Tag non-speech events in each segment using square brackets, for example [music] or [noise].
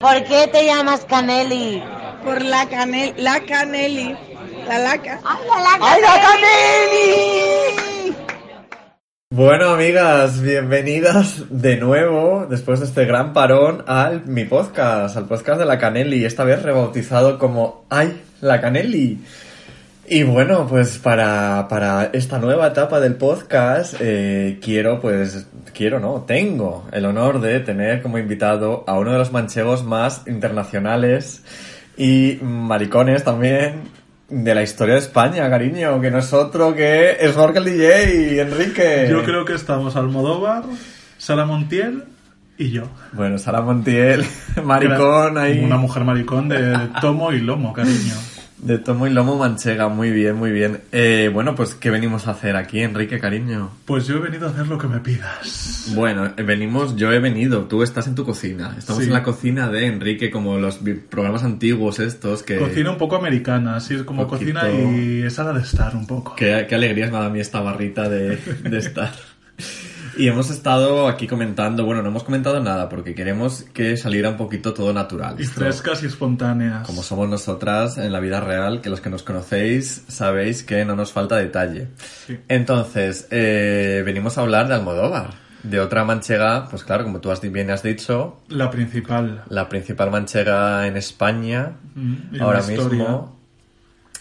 ¿Por qué te llamas Caneli? Por la canel, la caneli, la laca. ¡Ay, la, ¡Ay, la Caneli! Bueno, amigas, bienvenidas de nuevo, después de este gran parón, al mi podcast, al podcast de la Canelli, esta vez rebautizado como ¡Ay, la Canelli! Y bueno, pues para, para esta nueva etapa del podcast, eh, quiero, pues, quiero, no, tengo el honor de tener como invitado a uno de los manchegos más internacionales y maricones también de la historia de España, cariño, que no es otro que es Jorge el DJ, Enrique. Yo creo que estamos Almodóvar, Sara Montiel y yo. Bueno, Sara Montiel, [laughs] maricón ahí. Una mujer maricón de tomo y lomo, cariño. De tomo y lomo manchega, muy bien, muy bien. Eh, bueno, pues, ¿qué venimos a hacer aquí, Enrique, cariño? Pues yo he venido a hacer lo que me pidas. Bueno, eh, venimos, yo he venido, tú estás en tu cocina. Estamos Sí. en la cocina de Enrique, como los programas antiguos estos que... Cocina un poco americana, así es como Poquito. cocina y es la de estar un poco. Qué, qué alegría me da a mí esta barrita de, de estar. [laughs] Y hemos estado aquí comentando, bueno, no hemos comentado nada porque queremos que saliera un poquito todo natural. Y frescas y espontáneas. Como somos nosotras en la vida real, que los que nos conocéis sabéis que no nos falta detalle. Sí. Entonces, eh, venimos a hablar de Almodóvar, de otra manchega, pues claro, como tú has, bien has dicho, La principal. la principal manchega en España, Mm, ahora mismo,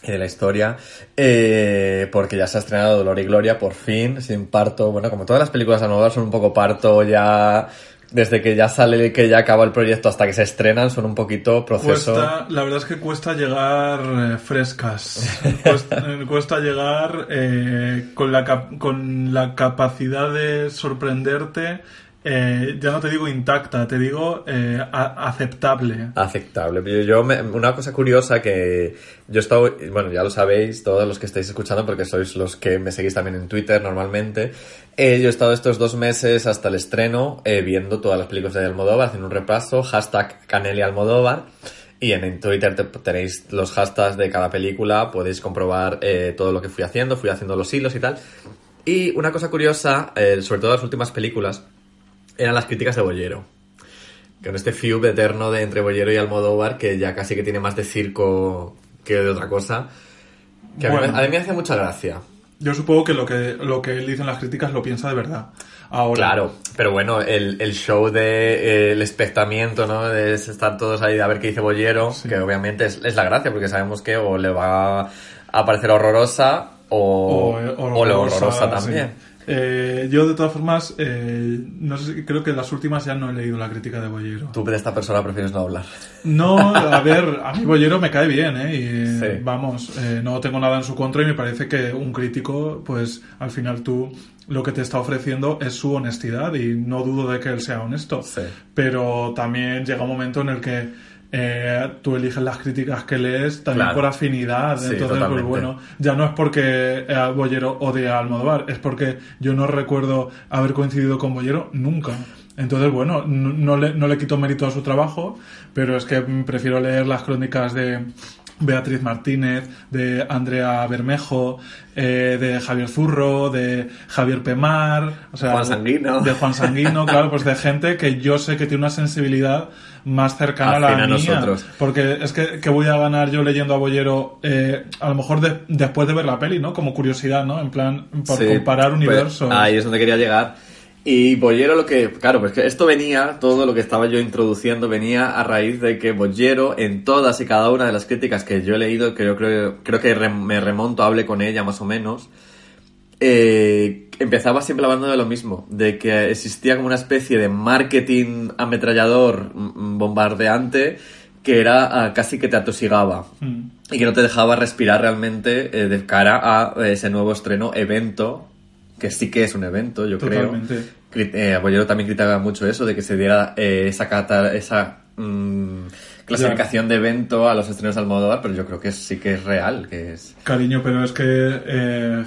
y de la historia, eh, porque ya se ha estrenado Dolor y Gloria por fin, sin parto, bueno, como todas las películas de Almodóvar son un poco parto ya... Desde que ya sale, que ya acaba el proyecto hasta que se estrenan, son un poquito proceso. Cuesta, la verdad es que cuesta llegar eh, frescas. [laughs] Cuesta, cuesta llegar eh, con, la con la capacidad de sorprenderte. Eh, ya no te digo intacta, te digo eh, aceptable. Aceptable. Yo, yo me- una cosa curiosa que yo he estado, bueno, ya lo sabéis todos los que estáis escuchando porque sois los que me seguís también en Twitter normalmente. Eh, yo he estado estos dos meses hasta el estreno eh, viendo todas las películas de Almodóvar, haciendo un repaso, hashtag Caneli Almodóvar. Y en, Twitter te- tenéis los hashtags de cada película, podéis comprobar eh, todo lo que fui haciendo, fui haciendo los hilos y tal. Y una cosa curiosa, eh, sobre todo las últimas películas, eran las críticas de Bollero. Con este feud eterno de entre Bollero y Almodóvar, que ya casi que tiene más de circo que de otra cosa. Que a, mí, Bueno. a mí me hace mucha gracia. Yo supongo que lo que lo que él dice en las críticas lo piensa de verdad. Ahora, Claro, pero bueno, el, el show de eh, el espectamiento, ¿no? De estar todos ahí a ver qué dice Bollero, Sí. que obviamente es, es la gracia, porque sabemos que o le va a parecer horrorosa o, o, o lo horrorosa también. sí. Eh, yo de todas formas, eh, no sé, creo que las últimas ya no he leído la crítica de Bollero. Tú de esta persona prefieres no hablar. No, a ver, a mí Bollero me cae bien, ¿eh? Y, Sí. Vamos, eh, no tengo nada en su contra y me parece que un crítico, pues al final tú lo que te está ofreciendo es su honestidad y no dudo de que él sea honesto. Sí. Pero también llega un momento en el que eh, tú eliges las críticas que lees también Claro. por afinidad. Sí, Entonces, totalmente. pues bueno, ya no es porque eh, Bollero odie a Almodóvar, es porque yo no recuerdo haber coincidido con Bollero nunca. Entonces, bueno, no, no le, no le quito mérito a su trabajo, pero es que prefiero leer las crónicas de Beatriz Martínez, de Andrea Bermejo, eh, de Javier Zurro, de Javier Pemar, o sea, Juan Sanguino. de Juan Sanguino, [laughs] claro, pues de gente que yo sé que tiene una sensibilidad más cercana a la a mía. nosotros. Porque es que, que voy a ganar yo leyendo a Bollero, eh, a lo mejor de- después de ver la peli, ¿no? Como curiosidad, ¿no? En plan, por Sí, comparar pues, universos. ahí es donde quería llegar. Y Bollero lo que, claro, pues que esto venía, todo lo que estaba yo introduciendo venía a raíz de que Bollero en todas y cada una de las críticas que yo he leído, que yo creo, creo que re- me remonto, hablé con ella más o menos, eh, empezaba siempre hablando de lo mismo, de que existía como una especie de marketing ametrallador mm, bombardeante que era ah, casi que te atosigaba Mm. y que no te dejaba respirar realmente eh, de cara a ese nuevo estreno evento que sí que es un evento yo Totalmente. creo eh, Bollero también criticaba mucho eso de que se diera eh, esa cata- esa mm, clasificación de evento a los estrenos de Almodóvar pero yo creo que sí que es real que es Cariño, pero es que eh,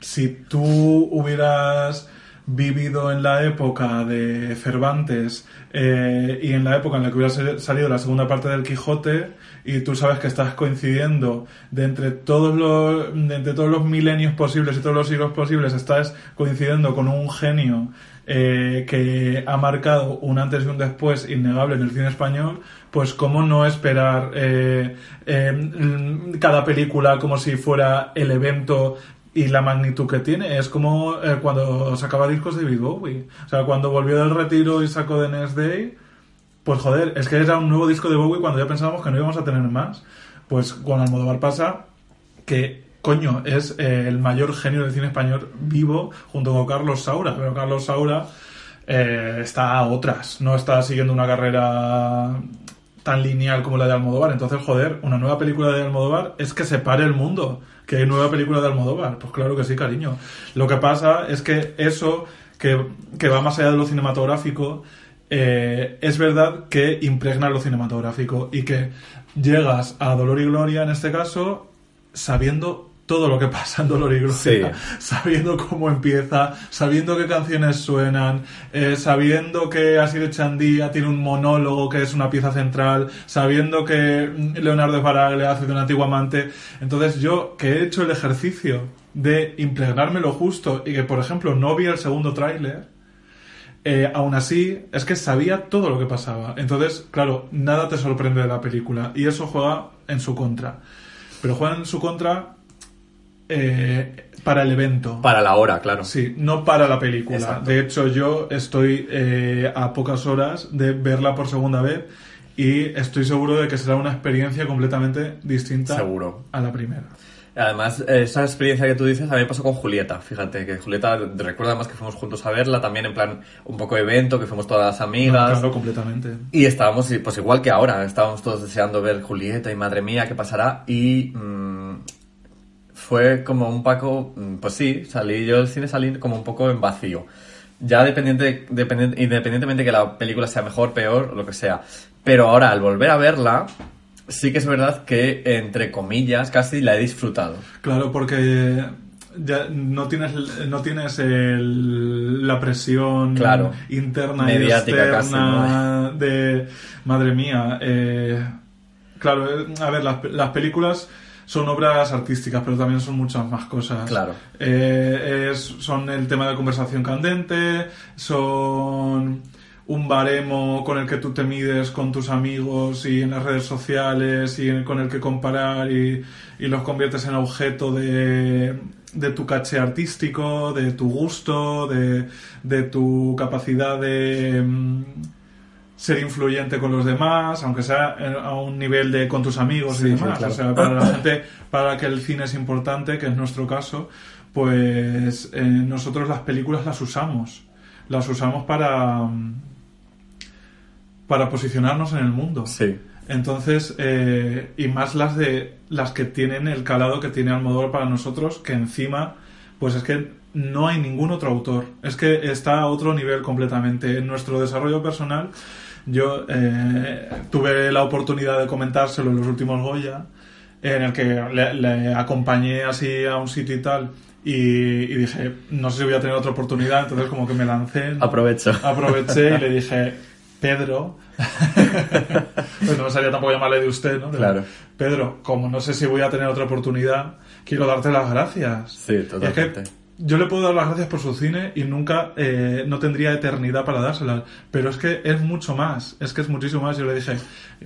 si tú hubieras vivido en la época de Cervantes eh, y en la época en la que hubiera sal- salido la segunda parte del Quijote y tú sabes que estás coincidiendo de entre todos los entre todos los milenios posibles y todos los siglos posibles estás coincidiendo con un genio eh, que ha marcado un antes y un después innegable en el cine español, pues cómo no esperar eh, cada película como si fuera el evento y la magnitud que tiene. Es como eh, cuando sacaba discos de David Bowie. O sea, cuando volvió del retiro y sacó The Next Day, pues joder, es que era un nuevo disco de Bowie cuando ya pensábamos que no íbamos a tener más. Pues con Almodóvar pasa que, coño, es eh, el mayor genio del cine español vivo junto con Carlos Saura. Pero Carlos Saura eh, está a otras, no está siguiendo una carrera tan lineal como la de Almodóvar. Entonces, joder, una nueva película de Almodóvar es que se pare el mundo. Que hay nueva película de Almodóvar. Pues claro que sí, cariño. Lo que pasa es que eso, que, que va más allá de lo cinematográfico, eh, es verdad que impregna lo cinematográfico y que llegas a Dolor y Gloria, en este caso, sabiendo todo lo que pasa en Dolor y Gloria, Sí. sabiendo cómo empieza, sabiendo qué canciones suenan, eh, sabiendo que Asir Chandía tiene un monólogo que es una pieza central, sabiendo que mm, Leonardo Farag le hace de un antiguo amante. Entonces yo, que he hecho el ejercicio de impregnarme lo justo y que, por ejemplo, no vi el segundo tráiler, eh, aún así, es que sabía todo lo que pasaba. Entonces, claro, nada te sorprende de la película. Y eso juega en su contra. Pero juega en su contra eh, para el evento. Para la hora, claro. Sí, no para la película. Exacto. De hecho, yo estoy eh, a pocas horas de verla por segunda vez y estoy seguro de que será una experiencia completamente distinta Seguro. a la primera. Además, esa experiencia que tú dices a mí me pasó con Julieta. Fíjate que Julieta, recuerda además que fuimos juntos a verla, también en plan un poco evento, que fuimos todas las amigas. Claro, completamente. Y estábamos, pues igual que ahora, estábamos todos deseando ver Julieta y madre mía, ¿qué pasará? Y mm, fue como un poco, mm, pues sí, salí yo del cine salí como un poco en vacío. Ya dependiente, dependien- independientemente que la película sea mejor, peor, lo que sea. Pero ahora, al volver a verla, sí que es verdad que, entre comillas, casi la he disfrutado. Claro, porque ya no tienes no tienes el- la presión Claro. interna Mediática y casi, externa de madre mía. eh, claro, eh, a ver, las, las películas son obras artísticas, pero también son muchas más cosas. Claro. Eh, es- son el tema de conversación candente, son un baremo con el que tú te mides con tus amigos y en las redes sociales y con el que comparar y, y los conviertes en objeto de, de tu caché artístico, de tu gusto, de, de tu capacidad de mm, ser influyente con los demás, aunque sea en- a un nivel de con tus amigos Sí, y sí, demás. claro. O sea, para la gente para que el cine es importante, que es nuestro caso, pues eh, nosotros las películas las usamos. Las usamos para, mm, para posicionarnos en el mundo. Sí. Entonces, eh, y más las de las que tienen el calado que tiene Almodóvar para nosotros, que encima, pues es que no hay ningún otro autor. Es que está a otro nivel completamente. En nuestro desarrollo personal, yo eh, tuve la oportunidad de comentárselo en los últimos Goya, en el que le, le acompañé así a un sitio y tal. Y, y dije, no sé si voy a tener otra oportunidad, entonces como que me lancé. Aprovecho. aproveché y le dije, Pedro, [laughs] pues no me salía tampoco llamarle de usted, ¿no? Claro. Pedro, como no sé si voy a tener otra oportunidad, quiero darte las gracias. Sí, Y es totalmente. que yo le puedo dar las gracias por su cine y nunca, eh, no tendría eternidad para dárselas, pero es que es mucho más, es que es muchísimo más. Yo le dije,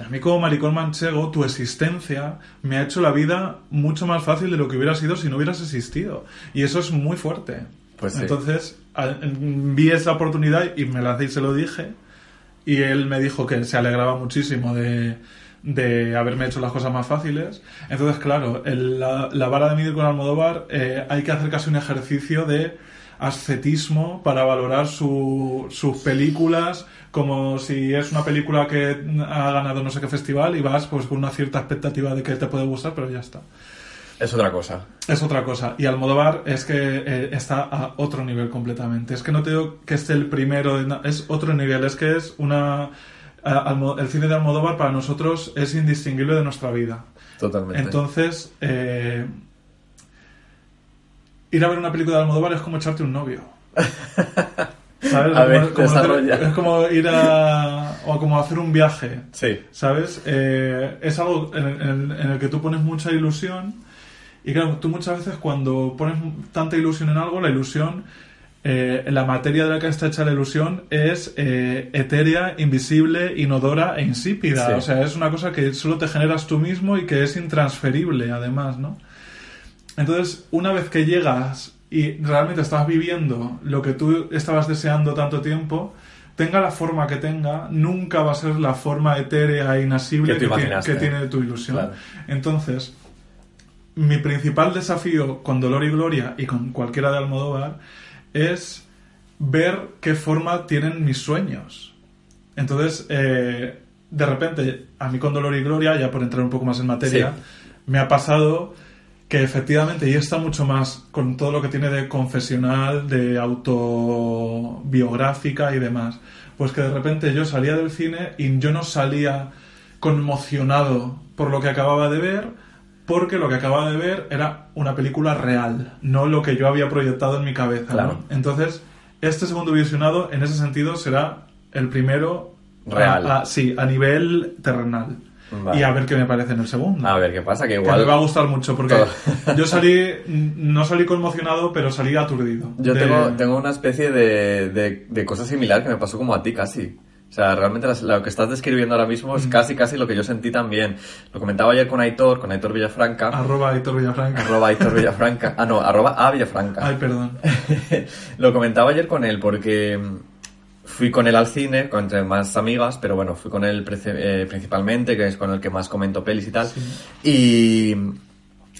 a mí como maricón manchego, tu existencia me ha hecho la vida mucho más fácil de lo que hubiera sido si no hubieras existido. Y eso es muy fuerte. Pues sí. Entonces, a- vi esa oportunidad y me lancé y se lo dije. Y él me dijo que se alegraba muchísimo de, de haberme hecho las cosas más fáciles. Entonces, claro, el- la, la vara de medir con Almodóvar eh, hay que hacer casi un ejercicio de ascetismo para valorar su- sus películas como si es una película que ha ganado no sé qué festival y vas pues con una cierta expectativa de que te puede gustar, pero ya está. Es otra cosa. Es otra cosa. Y Almodóvar es que eh, está a otro nivel completamente. Es que no te digo que esté el primero, es otro nivel. Es que es una... el cine de Almodóvar para nosotros es indistinguible de nuestra vida. Totalmente. Entonces, eh, ir a ver una película de Almodóvar es como echarte un novio. [laughs] ¿Sabes? A Es ver, como- como hacer- desarrolla. es como ir a. o como hacer un viaje. Sí. ¿Sabes? Eh, es algo en en el que tú pones mucha ilusión. Y claro, tú muchas veces cuando pones tanta ilusión en algo, la ilusión, eh, la materia de la que está hecha la ilusión es eh, etérea, invisible, inodora e insípida. Sí. O sea, es una cosa que solo te generas tú mismo y que es intransferible, además, ¿no? Entonces, una vez que llegas y realmente estás viviendo lo que tú estabas deseando tanto tiempo, tenga la forma que tenga, nunca va a ser la forma etérea e inasible Que tiene, imaginaste. que tiene tu ilusión. Claro. Entonces, mi principal desafío con Dolor y Gloria y con cualquiera de Almodóvar es ver qué forma tienen mis sueños. Entonces, eh, de repente, a mí con Dolor y Gloria, ya por entrar un poco más en materia, Sí. me ha pasado que efectivamente, y está mucho más con todo lo que tiene de confesional, de autobiográfica y demás, pues que de repente yo salía del cine y yo no salía conmocionado por lo que acababa de ver, porque lo que acababa de ver era una película real, no lo que yo había proyectado en mi cabeza. ¿no? Claro. Entonces, este segundo visionado, en ese sentido, será el primero Real. a- a- sí, a nivel terrenal. Vale. Y a ver qué me parece en el segundo. A ver qué pasa, que Que igual... me va a gustar mucho porque [laughs] yo salí, no salí conmocionado, pero salí aturdido. Yo De- tengo, tengo una especie de, de, de cosa similar que me pasó como a ti casi. O sea, realmente las- lo que estás describiendo ahora mismo Mm. es casi casi lo que yo sentí también. Lo comentaba ayer con Aitor, con Aitor Villafranca. Arroba Héctor Villafranca. arroba Aitor Villafranca. Ah, no, arroba a Villafranca. Ay, perdón. [laughs] lo comentaba ayer con él porque fui con él al cine, con entre más amigas, pero bueno, fui con él eh, principalmente, que es con el que más comento pelis y tal. Y,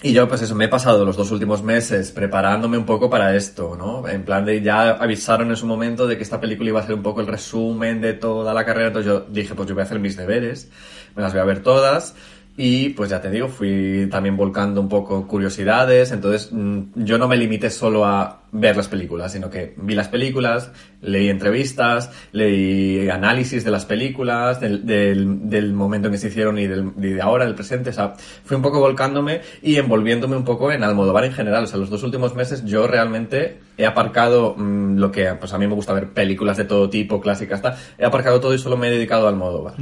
y yo, pues eso, me he pasado los dos últimos meses preparándome un poco para esto, ¿no? En plan de ya avisaron en su momento de que esta película iba a ser un poco el resumen de toda la carrera, entonces yo dije, pues yo voy a hacer mis deberes, me las voy a ver todas. Y pues ya te digo, fui también volcando un poco curiosidades, entonces mm, yo no me limité solo a ver las películas, sino que vi las películas, leí entrevistas, leí análisis de las películas, del, del, momento en que se hicieron y, del, de ahora, del presente, o sea, fui un poco volcándome y envolviéndome un poco en Almodóvar en general, o sea, los dos últimos meses yo realmente he aparcado mm, lo que, pues a mí me gusta ver películas de todo tipo, clásicas, tal, he aparcado todo y solo me he dedicado a Almodóvar.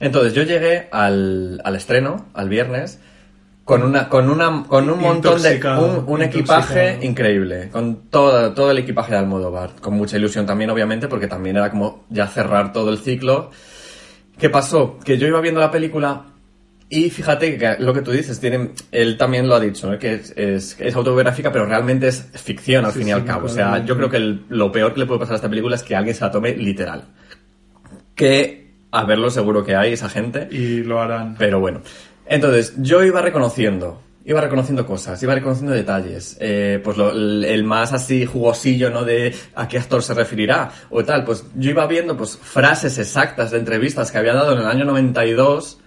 Entonces yo llegué al, al estreno, al viernes, con una, con una, con un montón de, un, equipaje increíble, con todo, todo el equipaje de Almodóvar, con mucha ilusión también, obviamente, porque también era como ya cerrar todo el ciclo. ¿Qué pasó? Que yo iba viendo la película y fíjate que lo que tú dices, tiene, él también lo ha dicho, que es, es, es autobiográfica, pero realmente es ficción al Sí, fin y sí, al cabo. O sea, yo creo que el- lo peor que le puede pasar a esta película es que alguien se la tome literal. Que, a verlo seguro que hay esa gente, Y lo harán. pero bueno. Entonces, yo iba reconociendo, iba reconociendo cosas, iba reconociendo detalles. Eh, pues lo- el, más así jugosillo, ¿no? De a qué actor se referirá o tal. Pues yo iba viendo pues frases exactas de entrevistas que había dado en el año 92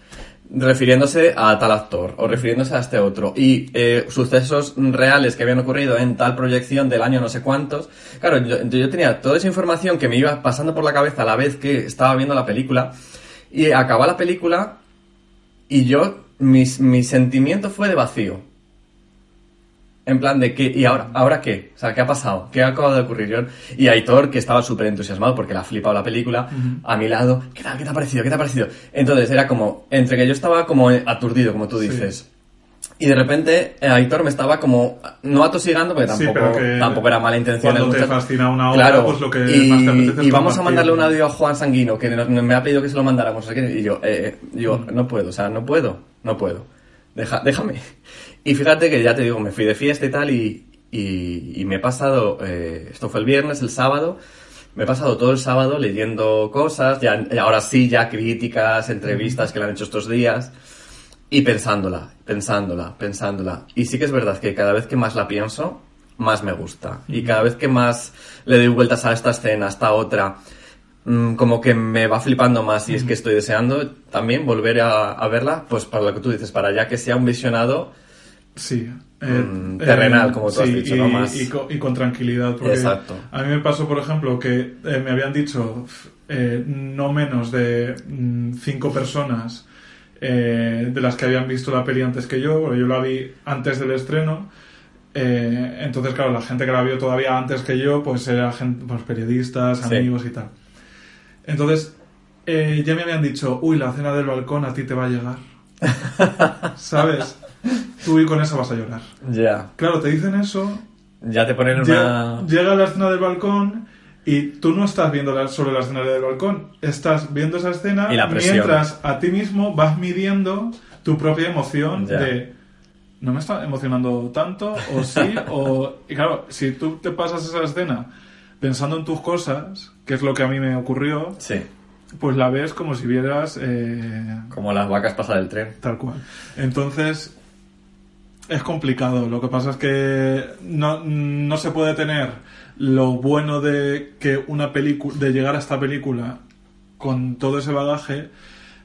refiriéndose a tal actor o refiriéndose a este otro. Y eh, sucesos reales que habían ocurrido en tal proyección del año no sé cuántos. Claro yo, tenía toda esa información que me iba pasando por la cabeza a la vez que estaba viendo la película. Y acaba la película y yo, mi, mi sentimiento fue de vacío. En plan de que, ¿y ahora, ahora qué? O sea, ¿qué ha pasado? ¿Qué ha acabado de ocurrir? Yo- y Aitor, que estaba súper entusiasmado porque le ha flipado la película, a mi lado, ¿qué tal? ¿Qué te ha parecido? ¿Qué te ha parecido? Entonces era como, entre que yo estaba como aturdido, como tú dices. Y de repente eh, Aitor me estaba como, no atosigando, porque Sí, tampoco, que tampoco era mala intención. cuando te fascina una obra, claro, pues lo que y, más te apetece y vamos a mandarle un audio a Juan Sanguino, que me ha pedido que se lo mandáramos. Y yo, eh, yo, no puedo, o sea, no puedo, no puedo. Deja, déjame. Y fíjate que ya te digo, me fui de fiesta y tal, y, y, y me he pasado, eh, esto fue el viernes, el sábado, me he pasado todo el sábado leyendo cosas, ya, ahora sí, ya críticas, entrevistas que le han hecho estos días, y pensándola, pensándola, pensándola. Y sí que es verdad que cada vez que más la pienso, más me gusta. Y cada vez que más le doy vueltas a esta escena, a esta otra, mm, como que me va flipando más y es que estoy deseando también volver a, a verla, pues para lo que tú dices, para ya que sea un visionado Sí. eh, Mm, terrenal, como tú has dicho, y, ¿no? Más- y co- y con tranquilidad. Porque Exacto. A mí me pasó, por ejemplo, que eh, me habían dicho eh, no menos de mm, cinco personas eh, de las que habían visto la peli antes que yo, porque yo la vi antes del estreno, Eh, entonces, claro, la gente que la vio todavía antes que yo, pues era gente, pues, periodistas, Sí. amigos y tal. Entonces, eh, ya me habían dicho, uy, la cena del balcón a ti te va a llegar. [laughs] ¿Sabes? Tú y con esa vas a llorar. Ya. Claro, te dicen eso, Ya te ponen llega, una... llega la escena del balcón y tú no estás viendo la- solo la escena del balcón, estás viendo esa escena Y la presión. mientras a ti mismo vas midiendo tu propia emoción de no me está emocionando tanto o sí [laughs] o y claro, si tú te pasas esa escena pensando en tus cosas, que es lo que a mí me ocurrió, Sí. pues la ves como si vieras eh, Como las vacas pasan el tren. Tal cual. Entonces, es complicado. Lo que pasa es que no, no se puede tener lo bueno de que una película, de llegar a esta película con todo ese bagaje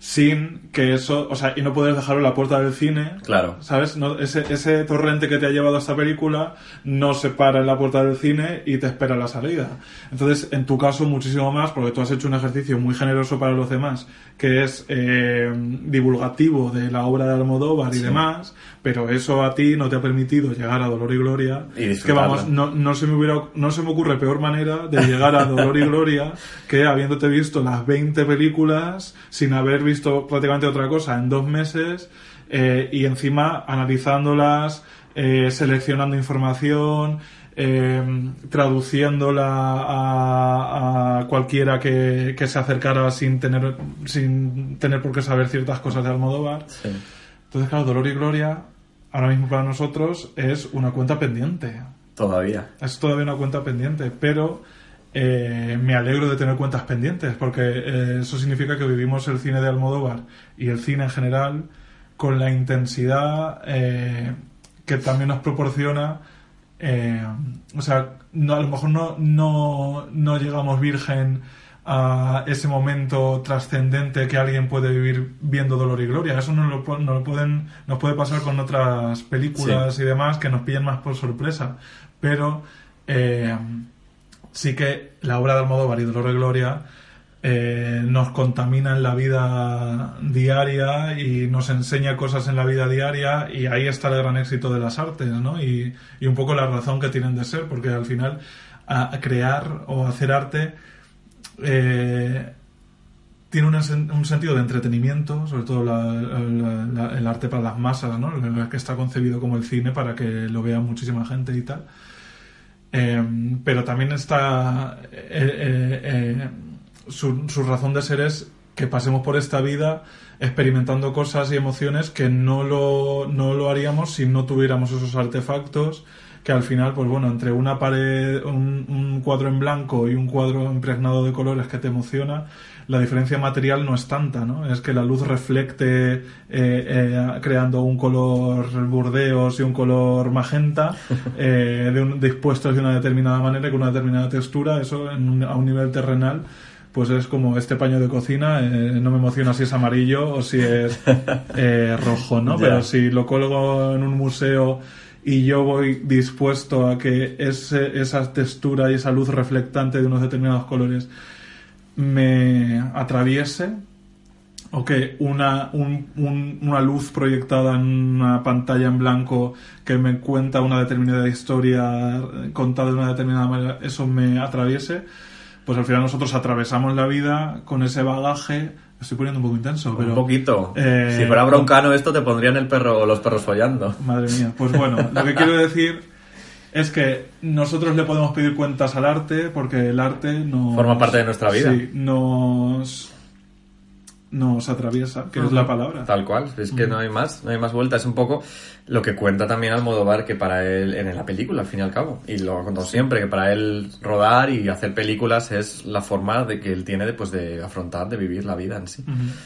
sin que eso, o sea, y no poder dejarlo en la puerta del cine. Claro. ¿Sabes? No, ese, ese torrente que te ha llevado a esta película no se para en la puerta del cine y te espera la salida. Entonces, en tu caso, muchísimo más, porque tú has hecho un ejercicio muy generoso para los demás, que es eh, divulgativo de la obra de Almodóvar y demás, pero eso a ti no te ha permitido llegar a Dolor y Gloria. Y que vamos, no, no se me hubiera, no se me ocurre peor manera de llegar a Dolor y Gloria que habiéndote visto las 20 películas sin haber visto prácticamente otra cosa en dos meses eh, y encima analizándolas, eh, seleccionando información, eh, traduciéndola a, a cualquiera que, que se acercara sin tener, sin tener por qué saber ciertas cosas de Almodóvar. Sí. Entonces, claro, Dolor y Gloria ahora mismo para nosotros es una cuenta pendiente. Todavía. Es todavía una cuenta pendiente, pero eh, me alegro de tener cuentas pendientes, porque eh, eso significa que vivimos el cine de Almodóvar y el cine en general con la intensidad eh, que también nos proporciona. o sea, no, a lo mejor no, no, no llegamos virgen a ese momento trascendente que alguien puede vivir viendo Dolor y Gloria. Eso nos lo, nos lo pueden, nos puede pasar con otras películas y demás que nos pillan más por sorpresa. Pero eh, sí que la obra de Almodóvar y Dolor Gloria eh, nos contamina en la vida diaria y nos enseña cosas en la vida diaria y ahí está el gran éxito de las artes, ¿no? Y, y un poco la razón que tienen de ser, porque al final crear o hacer arte eh, tiene un, un sentido de entretenimiento, sobre todo la- el arte para las masas, ¿no? El que está concebido como el cine para que lo vea muchísima gente y tal. Eh, pero también está eh, eh, eh, su, su razón de ser es que pasemos por esta vida experimentando cosas y emociones que no lo, no lo haríamos si no tuviéramos esos artefactos que al final, pues bueno, entre una pared, un, un cuadro en blanco y un cuadro impregnado de colores que te emociona, la diferencia material no es tanta, ¿no? Es que la luz reflecte eh, eh, creando un color burdeos y un color magenta [laughs] eh, de un- dispuestos de una determinada manera y con una determinada textura, eso en un- a un nivel terrenal pues es como este paño de cocina, eh, no me emociona si es amarillo o si es [laughs] eh, rojo, ¿no? Pero si lo colgo en un museo y yo voy dispuesto a que ese, esa textura y esa luz reflectante de unos determinados colores me atraviese, o que una, un- un- una luz proyectada en una pantalla en blanco que me cuenta una determinada historia contada de una determinada manera, eso me atraviese, pues al final nosotros atravesamos la vida con ese bagaje. Me estoy poniendo un poco intenso, pero. un poquito. eh, si fuera broncano esto, te pondrían el perro o los perros follando. Madre mía. Pues bueno, lo que quiero decir es que nosotros le podemos pedir cuentas al arte porque el arte nos... Forma parte de nuestra vida. Sí, nos... Nos atraviesa, que es la palabra. Tal cual, es que no hay más, no hay más vuelta. Es un poco lo que cuenta también Almodóvar que para él, en la película, al fin y al cabo, y lo ha contado siempre, que para él rodar y hacer películas es la forma de que él tiene de, pues, de afrontar, de vivir la vida en sí.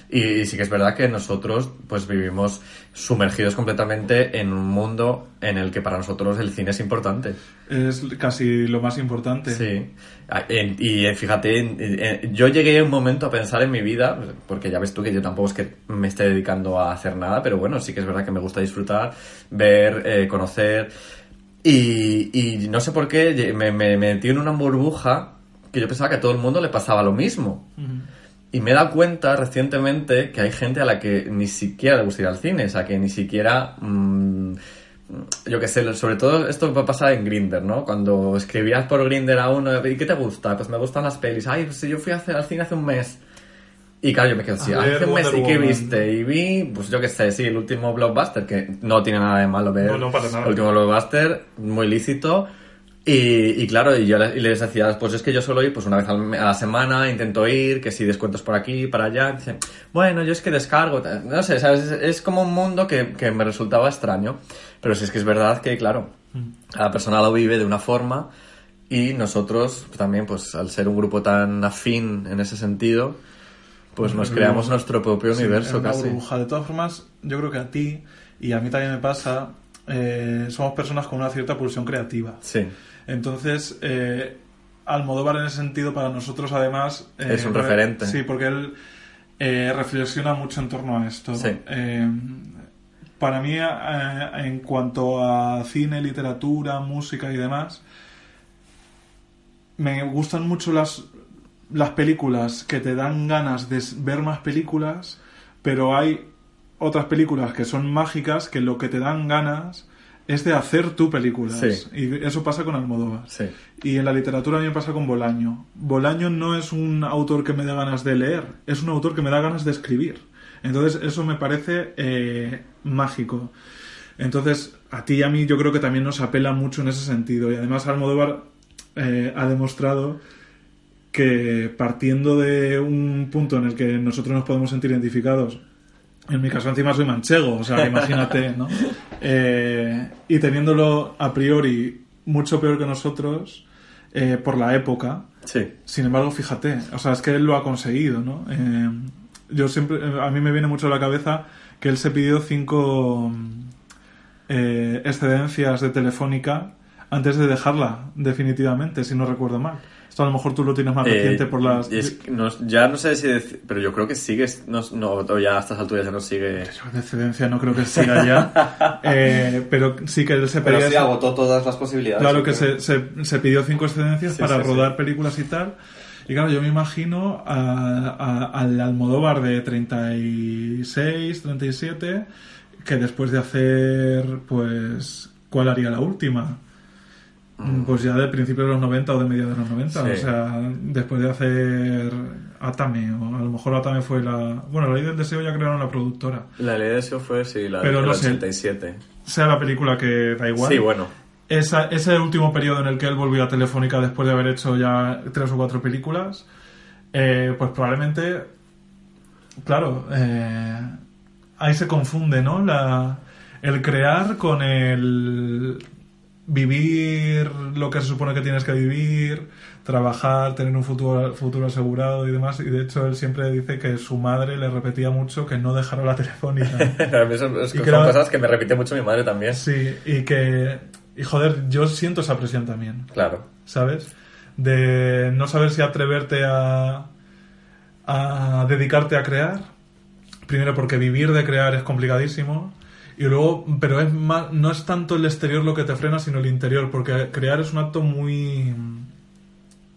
y, y sí que es verdad que nosotros pues vivimos sumergidos completamente en un mundo en el que para nosotros el cine es importante. Es casi lo más importante. Sí. Ah, Y eh, fíjate, yo llegué un momento a pensar en mi vida, porque ya ves tú que yo tampoco es que me esté dedicando a hacer nada, pero bueno, sí que es verdad que me gusta disfrutar, ver, eh, conocer. Y, y no sé por qué me, me metí en una burbuja que yo pensaba que a todo el mundo le pasaba lo mismo. Ujú. Y me he dado cuenta recientemente que hay gente a la que ni siquiera le gusta ir al cine, o sea, que ni siquiera mm, yo qué sé, sobre todo esto va a pasar en Grinder, ¿no? Cuando escribías por Grinder a uno, ¿y qué te gusta? Pues me gustan las pelis. Ay, pues yo fui al cine hace un mes. Y claro, yo me quedo así, A hace un mes, ¿y Woman. viste? Y vi, pues yo qué sé, sí, el último blockbuster, que no tiene nada de malo ver. No, no, para nada. El último blockbuster, muy lícito. Y, y claro, y yo le- y les decía, pues es que yo suelo ir pues una vez a la semana, intento ir, que si descuentos por aquí, para allá. Dicen, bueno, yo es que descargo, no sé, ¿sabes? Es, es como un mundo que, que me resultaba extraño. Pero sí es que es verdad que, claro, cada persona lo vive de una forma y nosotros también, pues al ser un grupo tan afín en ese sentido, pues nos creamos nuestro propio Sí, universo una casi. burbuja. De todas formas, yo creo que a ti y a mí también me pasa, eh, somos personas con una cierta pulsión creativa. Sí, Entonces, eh, Almodóvar en ese sentido para nosotros además... eh, Es un re- referente. Sí, porque él eh, reflexiona mucho en torno a esto. Sí. Para mí, eh, en cuanto a cine, literatura, música y demás, me gustan mucho las, las películas que te dan ganas de ver más películas, pero hay otras películas que son mágicas que lo que te dan ganas es de hacer tú películas. Sí. Y eso pasa con Almodóvar. sí. Y en la literatura a mí me pasa con Bolaño. Bolaño no es un autor que me da ganas de leer, es un autor que me da ganas de escribir. Entonces eso me parece eh, mágico. Entonces a ti y a mí yo creo que también nos apela mucho en ese sentido. Y además Almodóvar eh, ha demostrado que partiendo de un punto en el que nosotros nos podemos sentir identificados, en mi caso encima soy manchego, o sea, imagínate, ¿no? [laughs] Eh, y teniéndolo a priori mucho peor que nosotros eh, por la época, Sí. sin embargo, fíjate, o sea, es que él lo ha conseguido, ¿no? Yo siempre, a mí me viene mucho a la cabeza que él se pidió cinco eh, excedencias de Telefónica antes de dejarla definitivamente, si no recuerdo mal. Esto a lo mejor tú lo tienes más Eh, reciente por las... y es que no- ya no sé si decir, pero yo creo que sigue, no, no, ya a estas alturas ya no sigue. Yo de excedencia no creo que siga ya, [laughs] eh, pero sí que él se pedía... esa- agotó todas las posibilidades. Claro que se, se, se pidió cinco excedencias Sí, para sí, sí. rodar películas y tal. Y claro, yo me imagino al Almodóvar de 36, 37, que después de hacer, pues, ¿cuál haría la última? Pues ya del principio de los 90 o de mediados de los 90. Mm. Sí. O sea, después de hacer Atame, o a lo mejor Atame fue la... Bueno, la ley del deseo ya crearon la productora. La ley de eso fue, sí, la Pero del no sé. 87. Sea la película que da igual. Sí, bueno. Esa, ese último periodo en el que él volvió a Telefónica después de haber hecho ya tres o cuatro películas, eh, pues probablemente, claro, eh, ahí se confunde, ¿no? La, el crear con el vivir lo que se supone que tienes que vivir, trabajar, tener un futuro, futuro asegurado y demás. Y de hecho él siempre dice que su madre le repetía mucho que no dejara la Telefónica. [laughs] A mí son, es- Y son que era- cosas que me repite mucho mi madre también. Sí, y que, y joder, yo siento esa presión también. Claro. ¿sabes? De no saber si atreverte a, a dedicarte a crear. Primero porque vivir de crear es complicadísimo. Y luego, pero es más, no es tanto el exterior lo que te frena, sino el interior, porque crear es un acto muy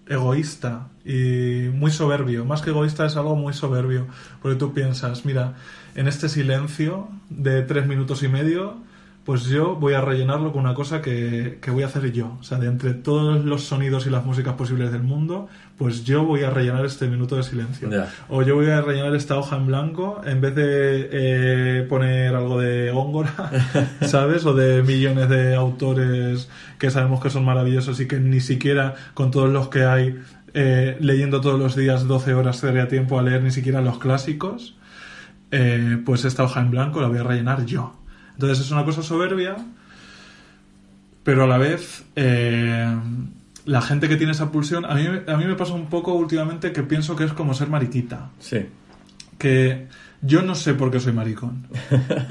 egoísta y muy soberbio. Más que egoísta es algo muy soberbio, porque tú piensas, mira, en este silencio de tres minutos y medio, pues yo voy a rellenarlo con una cosa que, que voy a hacer yo. O sea, de entre todos los sonidos y las músicas posibles del mundo, pues yo voy a rellenar este minuto de silencio. O yo voy a rellenar esta hoja en blanco en vez de eh, poner algo de Góngora, [laughs] ¿sabes? O de millones de autores que sabemos que son maravillosos y que ni siquiera con todos los que hay eh, leyendo todos los días 12 horas te daría tiempo a leer ni siquiera los clásicos. Eh, pues esta hoja en blanco la voy a rellenar yo. Entonces es una cosa soberbia, pero a la vez eh, la gente que tiene esa pulsión, a mí, a mí me pasa un poco últimamente que pienso que es como ser mariquita. Sí. Que yo no sé por qué soy maricón,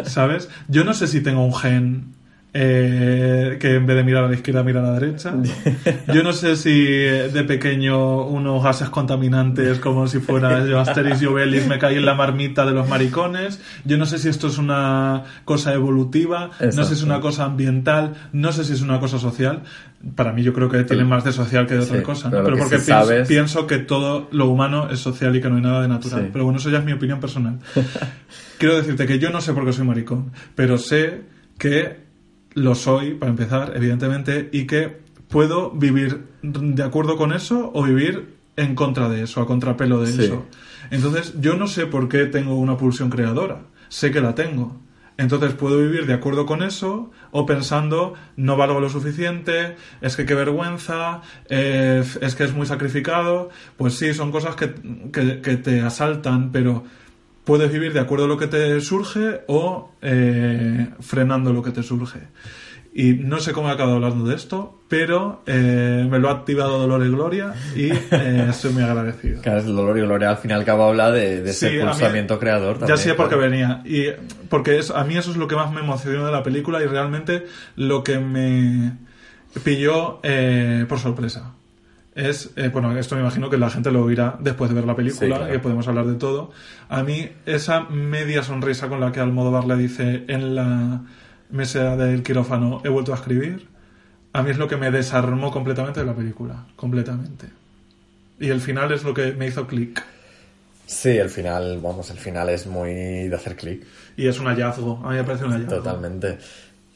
¿sabes? Yo no sé si tengo un gen eh, que en vez de mirar a la izquierda mira a la derecha. [laughs] Yo no sé si eh, de pequeño unos gases contaminantes como si fuera yo Asterix y Obelix me caí en la marmita de los maricones. Yo no sé si esto es una cosa evolutiva, no sé si es una cosa ambiental, no sé si es una cosa social. Para mí yo creo que tiene más de social que de otra Sí, cosa, ¿no? pero porque sí pienso, sabes- pienso que todo lo humano es social y que no hay nada de natural. Sí. Pero bueno, eso ya es mi opinión personal. [laughs] Quiero decirte que yo no sé por qué soy maricón, pero sé que lo soy, para empezar, evidentemente, y que puedo vivir de acuerdo con eso o vivir en contra de eso, a contrapelo de Sí. eso. Entonces, yo no sé por qué tengo una pulsión creadora. Sé que la tengo. Entonces puedo vivir de acuerdo con eso o pensando no valgo lo suficiente, es que qué vergüenza, eh, es que es muy sacrificado. Pues sí, son cosas que, que- que te asaltan, pero puedes vivir de acuerdo a lo que te surge o eh, frenando lo que te surge. Y no sé cómo he acabado hablando de esto, pero eh, me lo ha activado Dolor y Gloria y eh, [laughs] estoy muy agradecido. Claro, dolor y gloria al fin y al cabo habla de, de Sí, ese a mí- pulsamiento creador también. Ya sé por qué venía. Y porque es, a mí eso es lo que más me emocionó de la película y realmente lo que me pilló eh, por sorpresa. Es, eh, bueno, esto me imagino que la gente lo oirá después de ver la película, Sí, claro. que podemos hablar de todo. A mí, esa media sonrisa con la que Almodóvar le dice en la mesa del quirófano, he vuelto a escribir, a mí es lo que me desarmó completamente de la película. Completamente. Y el final es lo que me hizo clic. Sí, el final, vamos, el final es muy de hacer clic. Y es un hallazgo. A mí me parece un hallazgo. Totalmente.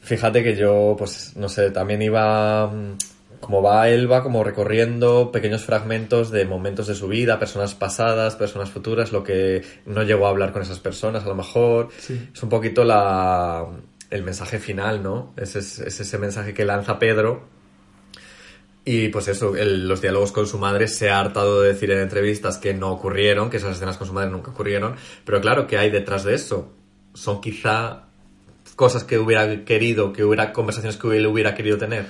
Fíjate que yo, pues, no sé, también iba. Como va, él va como recorriendo pequeños fragmentos de momentos de su vida, personas pasadas, personas futuras, lo que no llegó a hablar con esas personas, a lo mejor. Sí. Es un poquito la, el mensaje final, ¿no? Es, es- es ese mensaje que lanza Pedro. Y pues eso, el- los diálogos con su madre se ha hartado de decir en entrevistas que no ocurrieron, que esas escenas con su madre nunca ocurrieron. Pero claro, ¿qué hay detrás de eso? Son quizá cosas que hubiera querido, que hubiera conversaciones que él hubiera querido tener.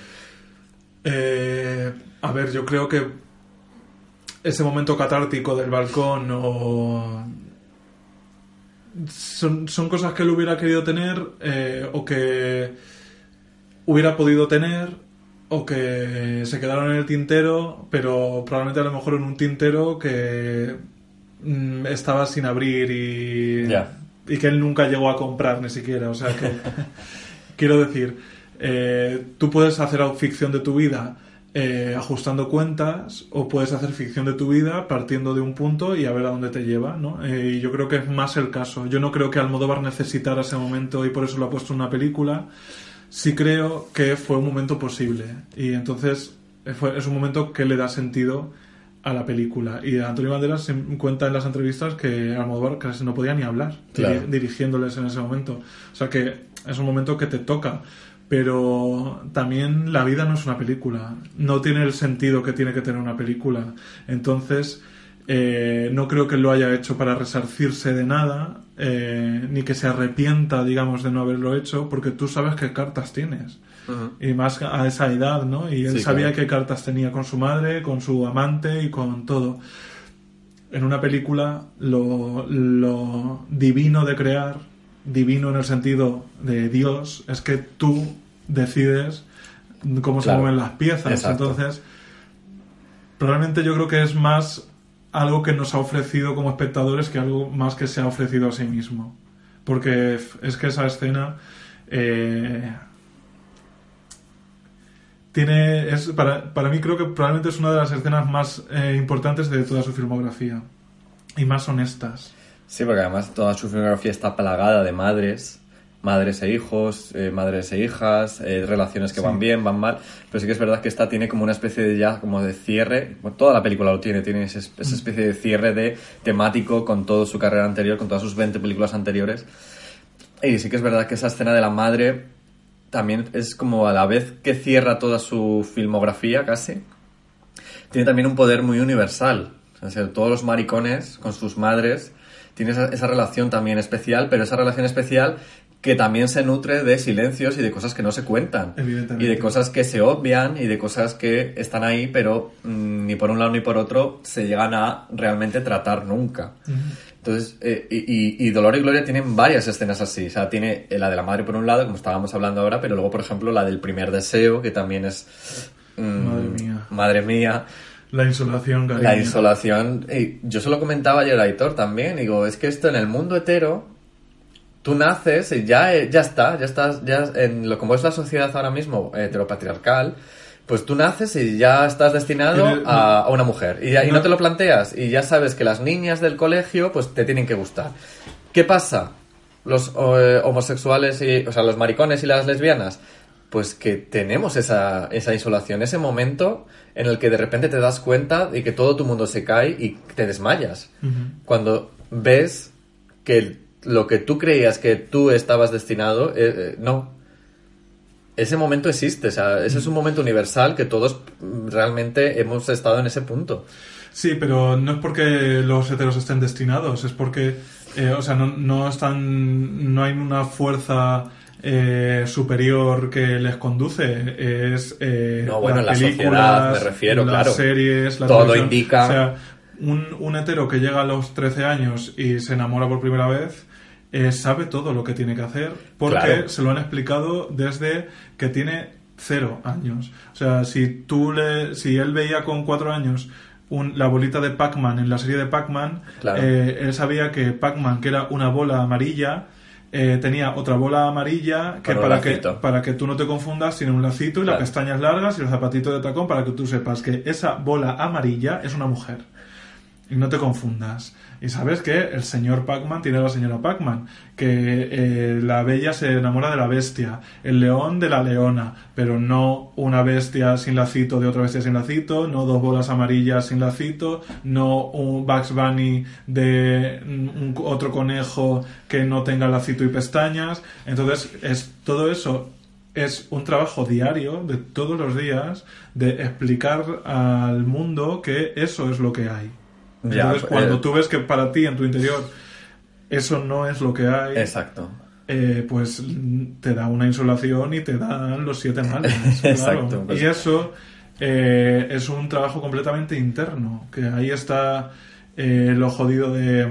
Eh, a ver, yo creo que ese momento catártico del balcón o... Son, son cosas que él hubiera querido tener eh, o que hubiera podido tener o que se quedaron en el tintero, pero probablemente a lo mejor en un tintero que mm, estaba sin abrir y, y que él nunca llegó a comprar ni siquiera. O sea que, [laughs] quiero decir, eh, tú puedes hacer ficción de tu vida eh, ajustando cuentas o puedes hacer ficción de tu vida partiendo de un punto y a ver a dónde te lleva, ¿no? Eh, y yo creo que es más el caso. Yo no creo que Almodóvar necesitara ese momento y por eso lo ha puesto en una película. Sí creo que fue un momento posible y entonces eh, es un momento que le da sentido a la película. Y Antonio Banderas se cuenta en las entrevistas que Almodóvar casi no podía ni hablar Claro. diri- dirigiéndoles en ese momento. O sea que es un momento que te toca. Pero también la vida no es una película. No tiene el sentido que tiene que tener una película. Entonces, eh, no creo que lo haya hecho para resarcirse de nada, eh, ni que se arrepienta, digamos, de no haberlo hecho, porque tú sabes qué cartas tienes. Y más a esa edad, ¿no? Y él Sí, sabía claro. qué cartas tenía con su madre, con su amante y con todo. En una película, lo, lo divino de crear, divino en el sentido de Dios, es que tú decides cómo se mueven las piezas. Exacto. Entonces, probablemente yo creo que es más algo que nos ha ofrecido como espectadores que algo más que se ha ofrecido a sí mismo. Porque es que esa escena eh, tiene es para, para mí creo que probablemente es una de las escenas más eh, importantes de toda su filmografía y más honestas. Sí, porque además toda su filmografía está plagada de madres, madres e hijos, eh, madres e hijas, eh, relaciones que Sí. van bien, van mal, pero sí que es verdad que esta tiene como una especie de ya como de cierre, toda la película lo tiene, tiene ese- esa especie de cierre de temático con toda su carrera anterior, con todas sus 20 películas anteriores. Y sí que es verdad que esa escena de la madre también es como a la vez que cierra toda su filmografía casi, tiene también un poder muy universal. O sea, todos los maricones con sus madres tienen esa, esa relación también especial, pero esa relación especial que también se nutre de silencios y de cosas que no se cuentan. Evidentemente. Y de cosas que se obvian y de cosas que están ahí, pero mm, ni por un lado ni por otro se llegan a realmente tratar nunca. Entonces, eh, y, Dolor y Gloria tienen varias escenas así. O sea, tiene la de la madre por un lado, como estábamos hablando ahora, pero luego, por ejemplo, la del primer deseo, que también es... mm, Madre mía. Madre mía. La insolación, cariño. La insolación. y yo se lo comentaba ayer a Aitor también. Digo, es que esto en el mundo hetero, tú naces y ya, eh, ya está, ya estás, ya en lo como es la sociedad ahora mismo heteropatriarcal, pues tú naces y ya estás destinado el- a, a una mujer. Y, ya- y no No. te lo planteas. Y ya sabes que las niñas del colegio, pues te tienen que gustar. ¿Qué pasa? Los eh, homosexuales y, o sea, los maricones y las lesbianas pues que tenemos esa, esa insolación, ese momento en el que de repente te das cuenta de que todo tu mundo se cae y te desmayas. Cuando ves que lo que tú creías que tú estabas destinado, eh, eh, no. Ese momento existe, o sea, ese es un momento universal que todos realmente hemos estado en ese punto. Sí, pero no es porque los heteros estén destinados, es porque, eh, o sea, no, no están, no hay una fuerza eh, superior que les conduce, es eh, No, bueno, las la sociedad, me refiero, las claro. series, la Todo televisión. indica- O sea, un, un hetero que llega a los 13 años y se enamora por primera vez, eh, sabe todo lo que tiene que hacer porque Claro. se lo han explicado desde que tiene cero años. O sea, si tú le, si él veía con cuatro años un- la bolita de Pac-Man en la serie de Pac-Man, Claro. eh, él sabía que Pac-Man, que era una bola amarilla, eh, tenía otra bola amarilla que para que para que tú no te confundas tiene un lacito y las pestañas largas y los zapatitos de tacón para que tú sepas que esa bola amarilla es una mujer y no te confundas. Y sabes que el señor Pac-Man tiene a la señora Pac-Man, que eh, la bella se enamora de la bestia, el león de la leona, pero no una bestia sin lacito de otra bestia sin lacito, no dos bolas amarillas sin lacito, no un Bugs Bunny de un- otro conejo que no tenga lacito y pestañas. Entonces, es todo eso es un trabajo diario de todos los días de explicar al mundo que eso es lo que hay. Ya, Entonces, cuando eh, tú ves que para ti en tu interior eso no es lo que hay, Exacto. eh, pues te da una insolación y te dan los siete males. [laughs] claro. Exacto, pues. Y eso eh, es un trabajo completamente interno, que ahí está eh, lo jodido de,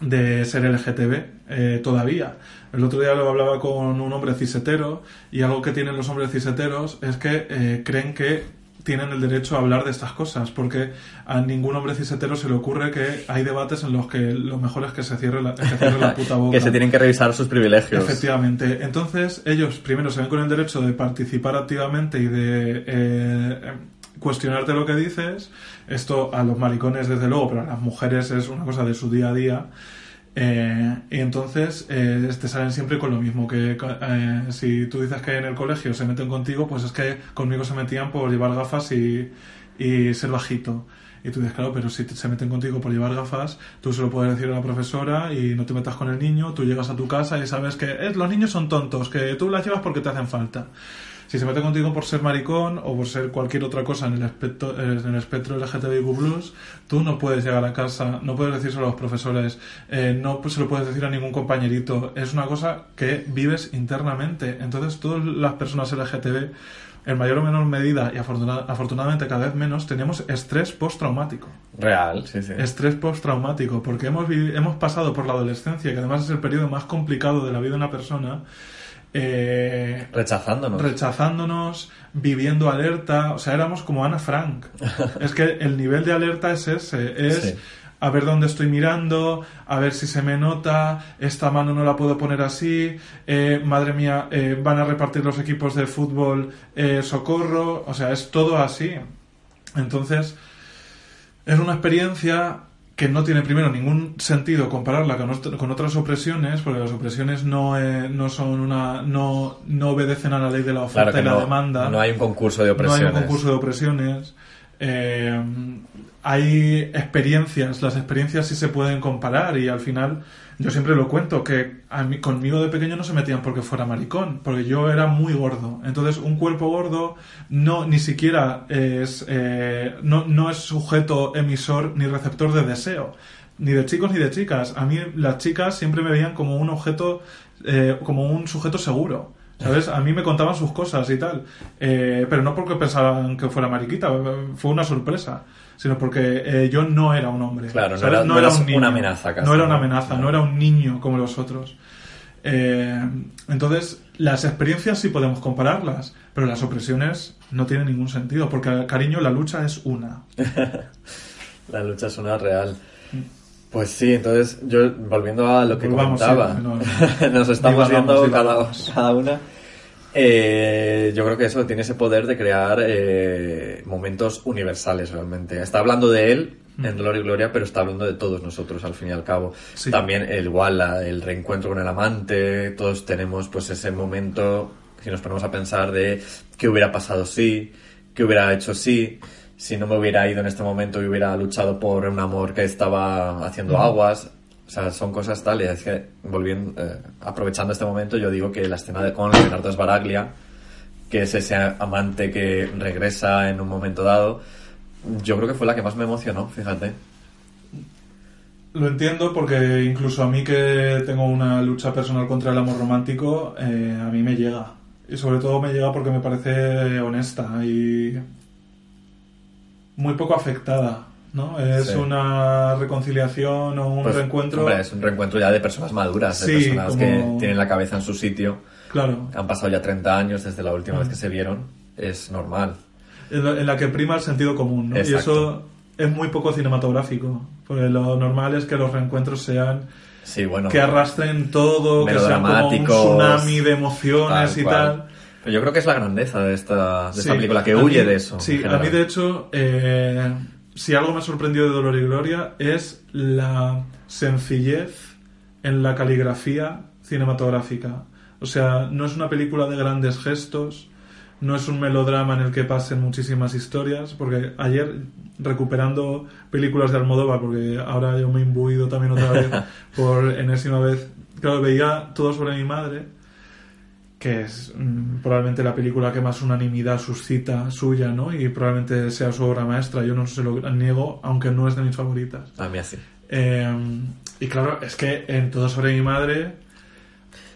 de ser LGTB eh, todavía. El otro día lo hablaba con un hombre cisetero y algo que tienen los hombres ciseteros es que creen que tienen el derecho a hablar de estas cosas, porque a ningún hombre cisetero se le ocurre que hay debates en los que lo mejor es que se cierre la, que cierre la [laughs] puta boca. que se tienen que revisar sus privilegios. Efectivamente. Entonces, ellos primero se ven con el derecho de participar activamente y de eh, cuestionarte lo que dices. Esto a los maricones, desde luego, pero a las mujeres es una cosa de su día a día. Eh, y entonces eh, te salen siempre con lo mismo, que eh, si tú dices que en el colegio se meten contigo, pues es que conmigo se metían por llevar gafas y, y ser bajito. Y tú dices, claro, pero si se meten contigo por llevar gafas, tú se lo puedes decir a la profesora y no te metas con el niño, tú llegas a tu casa y sabes que "Eh, los niños son tontos, que tú las llevas porque te hacen falta. Si se mete contigo por ser maricón o por ser cualquier otra cosa en el espectro, eh, en el espectro LGTBIQ+, tú no puedes llegar a casa, no puedes decírselo a los profesores, eh, no se lo puedes decir a ningún compañerito. Es una cosa que vives internamente. Entonces, todas las personas LGTB, en mayor o menor medida, y afortuna- afortunadamente cada vez menos, tenemos estrés postraumático. Real, sí, sí. Estrés postraumático, porque hemos, hemos pasado por la adolescencia, que además es el periodo más complicado de la vida de una persona, eh, Rechazándonos. rechazándonos, viviendo alerta, o sea, éramos como Ana Frank. [laughs] es que el nivel de alerta es ese, es Sí. a ver dónde estoy mirando, a ver si se me nota, esta mano no la puedo poner así, eh, madre mía, eh, van a repartir los equipos de fútbol, socorro, o sea, es todo así. Entonces, es una experiencia que no tiene primero ningún sentido compararla con, con otras opresiones, porque las opresiones no, eh, no son una no, no obedecen a la ley de la oferta Claro y la no, demanda. no hay un concurso de No opresiones. hay un concurso de opresiones. Eh, hay experiencias, las experiencias sí se pueden comparar y al final yo siempre lo cuento que a conmigo de pequeño no se metían porque fuera maricón, porque yo era muy gordo. Entonces un cuerpo gordo no ni siquiera es eh, no, no es sujeto emisor ni receptor de deseo, ni de chicos ni de chicas. A mí las chicas siempre me veían como un objeto, eh, como un sujeto seguro. ¿Sabes? A mí me contaban sus cosas y tal. Eh, pero no porque pensaban que fuera mariquita, fue una sorpresa. Sino porque eh, yo no era un hombre. Claro, no era- una amenaza casi, No era una amenaza, No. no era un niño como los otros. Eh, entonces, las experiencias sí podemos compararlas, pero las opresiones no tienen ningún sentido, porque cariño, la lucha es una. [laughs] La lucha es una real. Pues sí, entonces yo volviendo a lo que Volvamos, comentaba, sí, no, [laughs] nos estamos viendo cada, [laughs] cada una. Eh, yo creo que eso tiene ese poder de crear eh, momentos universales realmente. Está hablando de él en Dolor y Gloria, pero está hablando de todos nosotros al fin y al cabo. Sí. También el igual el reencuentro con el amante, todos tenemos pues ese momento si nos ponemos a pensar de qué hubiera pasado si, qué hubiera hecho si, si no me hubiera ido en este momento y hubiera luchado por un amor que estaba haciendo aguas. O sea, son cosas tal, y es que volviendo, eh, aprovechando este momento, yo digo que la escena de con Leonardo Sbaraglia, que es ese amante que regresa en un momento dado, yo creo que fue la que más me emocionó, fíjate. Lo entiendo porque incluso a mí que tengo una lucha personal contra el amor romántico, eh, a mí me llega. Y sobre todo me llega porque me parece honesta y muy poco afectada, ¿no? Es Sí. una reconciliación o un Pues, reencuentro. hombre, es un reencuentro ya de personas maduras, Sí, de personas que como- tienen la cabeza en su sitio. Claro. Han pasado ya 30 años desde la última vez Mm. que se vieron. Es normal. En la, en la que prima el sentido común, ¿no? Y Exacto. eso es muy poco cinematográfico. Porque lo normal es que los reencuentros sean Sí, bueno. que arrastren todo, que sean como un tsunami de emociones y cual. tal. Pero yo creo que es la grandeza de esta, de esta Sí, película, que huye mí- de eso. Sí, a mí de hecho, eh, si algo me sorprendió de Dolor y Gloria es la sencillez en la caligrafía cinematográfica. O sea, no es una película de grandes gestos, no es un melodrama en el que pasen muchísimas historias, porque ayer, recuperando películas de Almodóvar, porque ahora yo me he imbuido también otra vez [laughs] por enésima vez, claro, veía todo sobre mi madre, que es mm, probablemente la película que más unanimidad suscita suya, ¿no? Y probablemente sea su obra maestra, yo no se lo niego, aunque no es de mis favoritas. A mí así. Eh, y claro, es que en Todo sobre mi madre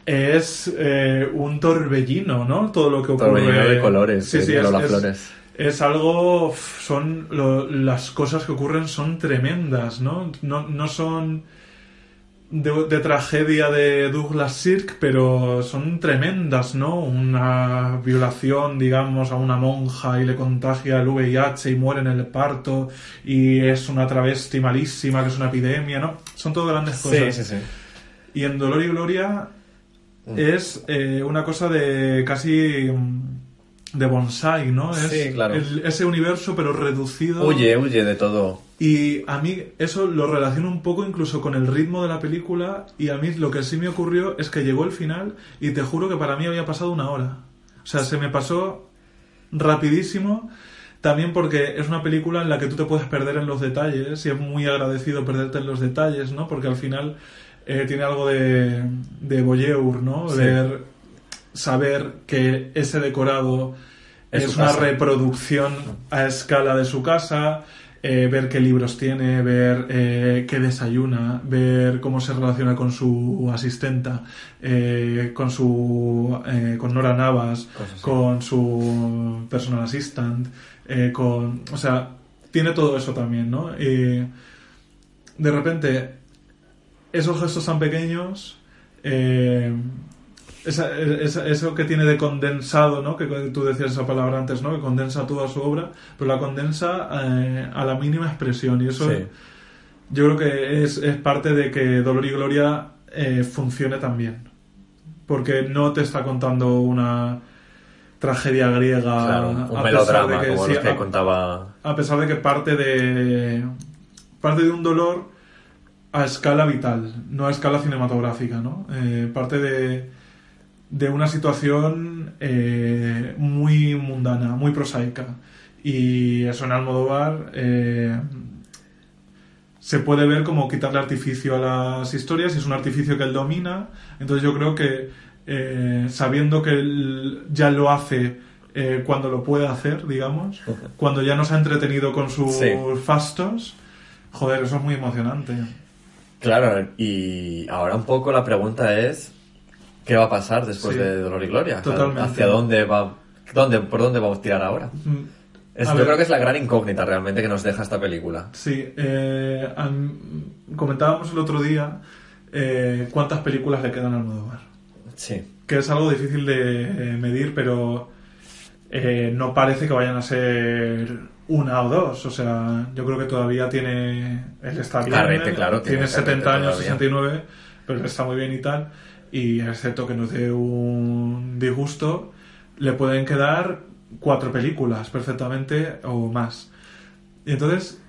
es eh, un torbellino, ¿no? Todo lo que ocurre. Torbellino de colores, Sí, de es, es- Flores. es algo. Son. lo- las cosas que ocurren son tremendas, ¿no? No, no son. De, de tragedia de Douglas Sirk, pero son tremendas, ¿no? Una violación, digamos, a una monja y le contagia el VIH y muere en el parto y es una travesti malísima, que es una epidemia, ¿no? Son todo grandes Sí, cosas. sí, sí. Y en Dolor y Gloria Mm. es eh, una cosa de casi mm, de bonsai, ¿no? Es Sí, claro. el- ese universo pero reducido. Huye, huye de todo. Y a mí eso lo relaciono un poco incluso con el ritmo de la película y a mí lo que sí me ocurrió es que llegó el final y te juro que para mí había pasado una hora. O sea, se me pasó rapidísimo. También porque es una película en la que tú te puedes perder en los detalles y es muy agradecido perderte en los detalles, ¿no? Porque al final eh, tiene algo de, de voyeur, ¿no? Sí. Ver, saber que ese decorado Es una casa. reproducción a escala de su casa, eh, ver qué libros tiene, ver eh, qué desayuna, ver cómo se relaciona con su asistenta, eh, con su con Nora Navas, con su personal assistant, con, o sea, tiene todo eso también, ¿no? Y de repente esos gestos tan pequeños, esa- esa- eso que tiene de condensado, ¿no? Que tú decías esa palabra antes, ¿no? Que condensa toda su obra, pero la condensa eh, a la mínima expresión y eso Sí. yo creo que es, es parte de que Dolor y Gloria eh, funcione tan bien. Porque no te está contando una tragedia griega. Claro, un a pesar melodrama, de que- como sí, los que a- contaba. a pesar de que parte de parte de un dolor a escala vital, no a escala cinematográfica, ¿no? Eh, parte de, de una situación eh, muy mundana, muy prosaica. Y eso en Almodóvar eh, se puede ver como quitarle artificio a las historias y es un artificio que él domina. Entonces yo creo que eh, sabiendo que él ya lo hace cuando lo puede hacer, digamos, [laughs] cuando ya nos ha entretenido con sus Sí. fastos, joder, eso es muy emocionante. Claro, y ahora un poco la pregunta es: ¿qué va a pasar después Sí. de Dolor y Gloria? Totalmente. ¿Hacia dónde va? ¿Dónde, ¿Por dónde vamos a tirar ahora? Mm, Es- yo ver. creo que es la gran incógnita realmente que nos deja esta película. Sí, eh, am- comentábamos el otro día eh, cuántas películas le quedan a Almodóvar. Sí. que es algo difícil de eh, medir, pero eh, no parece que vayan a ser una o dos. O sea, yo creo que todavía tiene. Él está bien. Carrete, eh, claro, tiene tiene 70 carrete años, todavía. 69, pero está muy bien y tal. Y excepto que nos dé un disgusto, le pueden quedar cuatro películas perfectamente o más. Y entonces.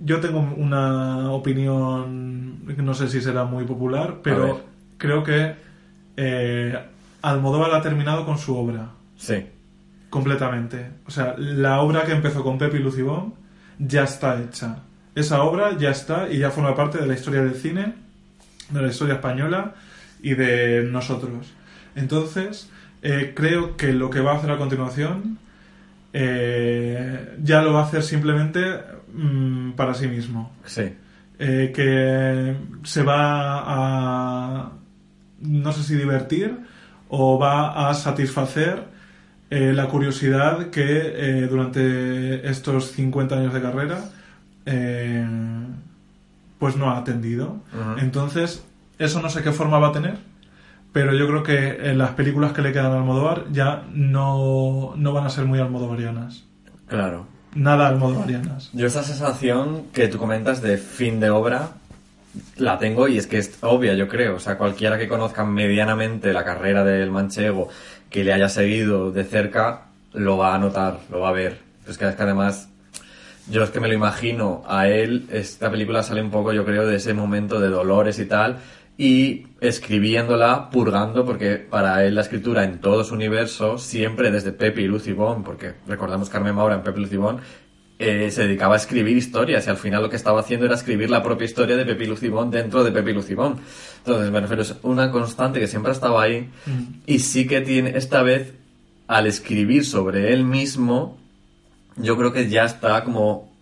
Yo tengo una opinión, no sé si será muy popular, pero creo que eh, Almodóvar ha terminado con su obra. Sí. Completamente. O sea, la obra que empezó con Pepe y Lucibón ya está hecha. Esa obra ya está y ya forma parte de la historia del cine, de la historia española y de nosotros. Entonces, eh, creo que lo que va a hacer a continuación eh, ya lo va a hacer simplemente mm, para sí mismo. Sí. Eh, que se va a, no sé si divertir o va a satisfacer eh, la curiosidad que durante estos 50 años de carrera pues no ha atendido. Entonces, eso no sé qué forma va a tener, pero yo creo que en las películas que le quedan a Almodóvar ya no, no van a ser muy almodovarianas. Claro. Nada almodovarianas. Yo esa sensación que tú comentas de fin de obra la tengo y es que es obvia, yo creo. O sea, cualquiera que conozca medianamente la carrera del manchego, que le haya seguido de cerca, lo va a notar, lo va a ver. Es que, es que además, yo es que me lo imagino a él, esta película sale un poco, yo creo, de ese momento de dolores y tal, y escribiéndola, purgando, porque para él la escritura en todo su universo, siempre desde Pepe y Lucy Bond, porque recordamos Carmen Maura en Pepe y Lucy Bond, eh, se dedicaba a escribir historias y al final lo que estaba haciendo era escribir la propia historia de Pepe y Lucy Bond dentro de Pepe y Lucy Bond. Entonces, me refiero, es una constante que siempre ha estado ahí y sí que tiene, esta vez, al escribir sobre él mismo, yo creo que ya está como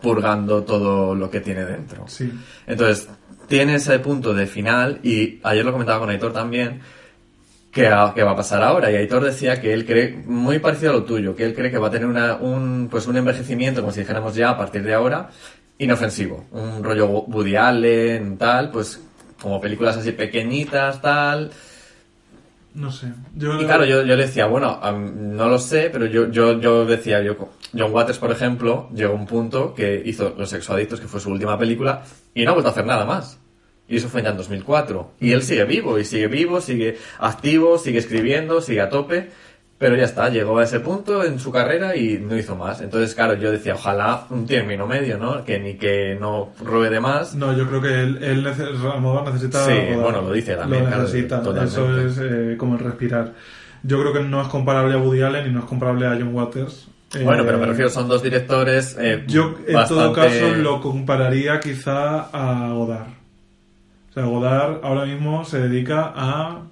purgando todo lo que tiene dentro. Sí. Entonces, tiene ese punto de final y ayer lo comentaba con Aitor también, que, a- que va a pasar ahora. Y Aitor decía que él cree, muy parecido a lo tuyo, que él cree que va a tener una- un, pues un envejecimiento, como si dijéramos ya, a partir de ahora, inofensivo. Un rollo Woody Allen, tal, pues como películas así pequeñitas, tal. No sé. Yo, Y claro, yo, yo le decía, bueno, no lo sé, pero yo, yo, yo decía, yo, John Waters, por ejemplo, llegó a un punto que hizo Los Sexoadictos, que fue su última película, y no ha vuelto a hacer nada más. Y eso fue ya en 2004. Y él sigue vivo, y sigue vivo, sigue activo, sigue escribiendo, sigue a tope, pero ya está, llegó a ese punto en su carrera y no hizo más. Entonces, claro, yo decía, ojalá un término medio, ¿no? Que ni que no robe de más. No, yo creo que él, él Almodóvar necesita. Sí, rodar. bueno, lo dice también, Lo claro, necesita. totalmente. Eso es eh, como el respirar. Yo creo que no es comparable a Woody Allen y no es comparable a John Waters. Eh, Bueno, pero me refiero, son dos directores. eh, Yo, en todo caso, lo compararía quizá a Godard. O sea, Godard ahora mismo se dedica a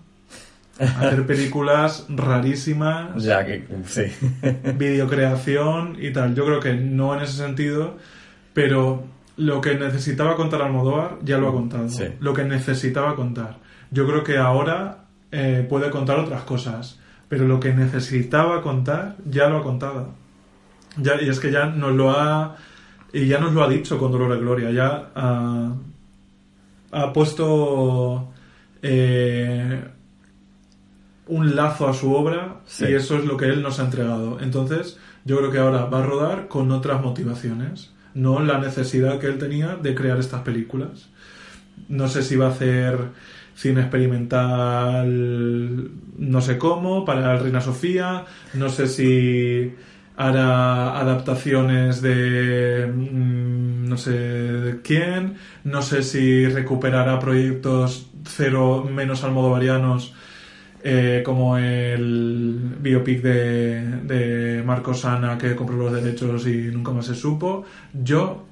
hacer películas rarísimas, Ya que, sí. videocreación y tal. Yo creo que no en ese sentido, pero lo que necesitaba contar Almodóvar ya lo ha contado. Sí. Lo que necesitaba contar. Yo creo que ahora eh, puede contar otras cosas, pero lo que necesitaba contar ya lo ha contado. Ya, y es que ya nos lo ha y ya nos lo ha dicho con Dolor y Gloria. Ya ha, ha puesto eh, un lazo a su obra Sí. y eso es lo que él nos ha entregado. Entonces, yo creo que ahora va a rodar con otras motivaciones, no la necesidad que él tenía de crear estas películas. No sé si va a hacer cine experimental, no sé cómo, para el Reina Sofía, no sé si hará adaptaciones de mm, no sé quién, no sé si recuperará proyectos cero menos almodovarianos eh, como el biopic de, de Marcos Ana que compró los derechos y nunca más se supo. Yo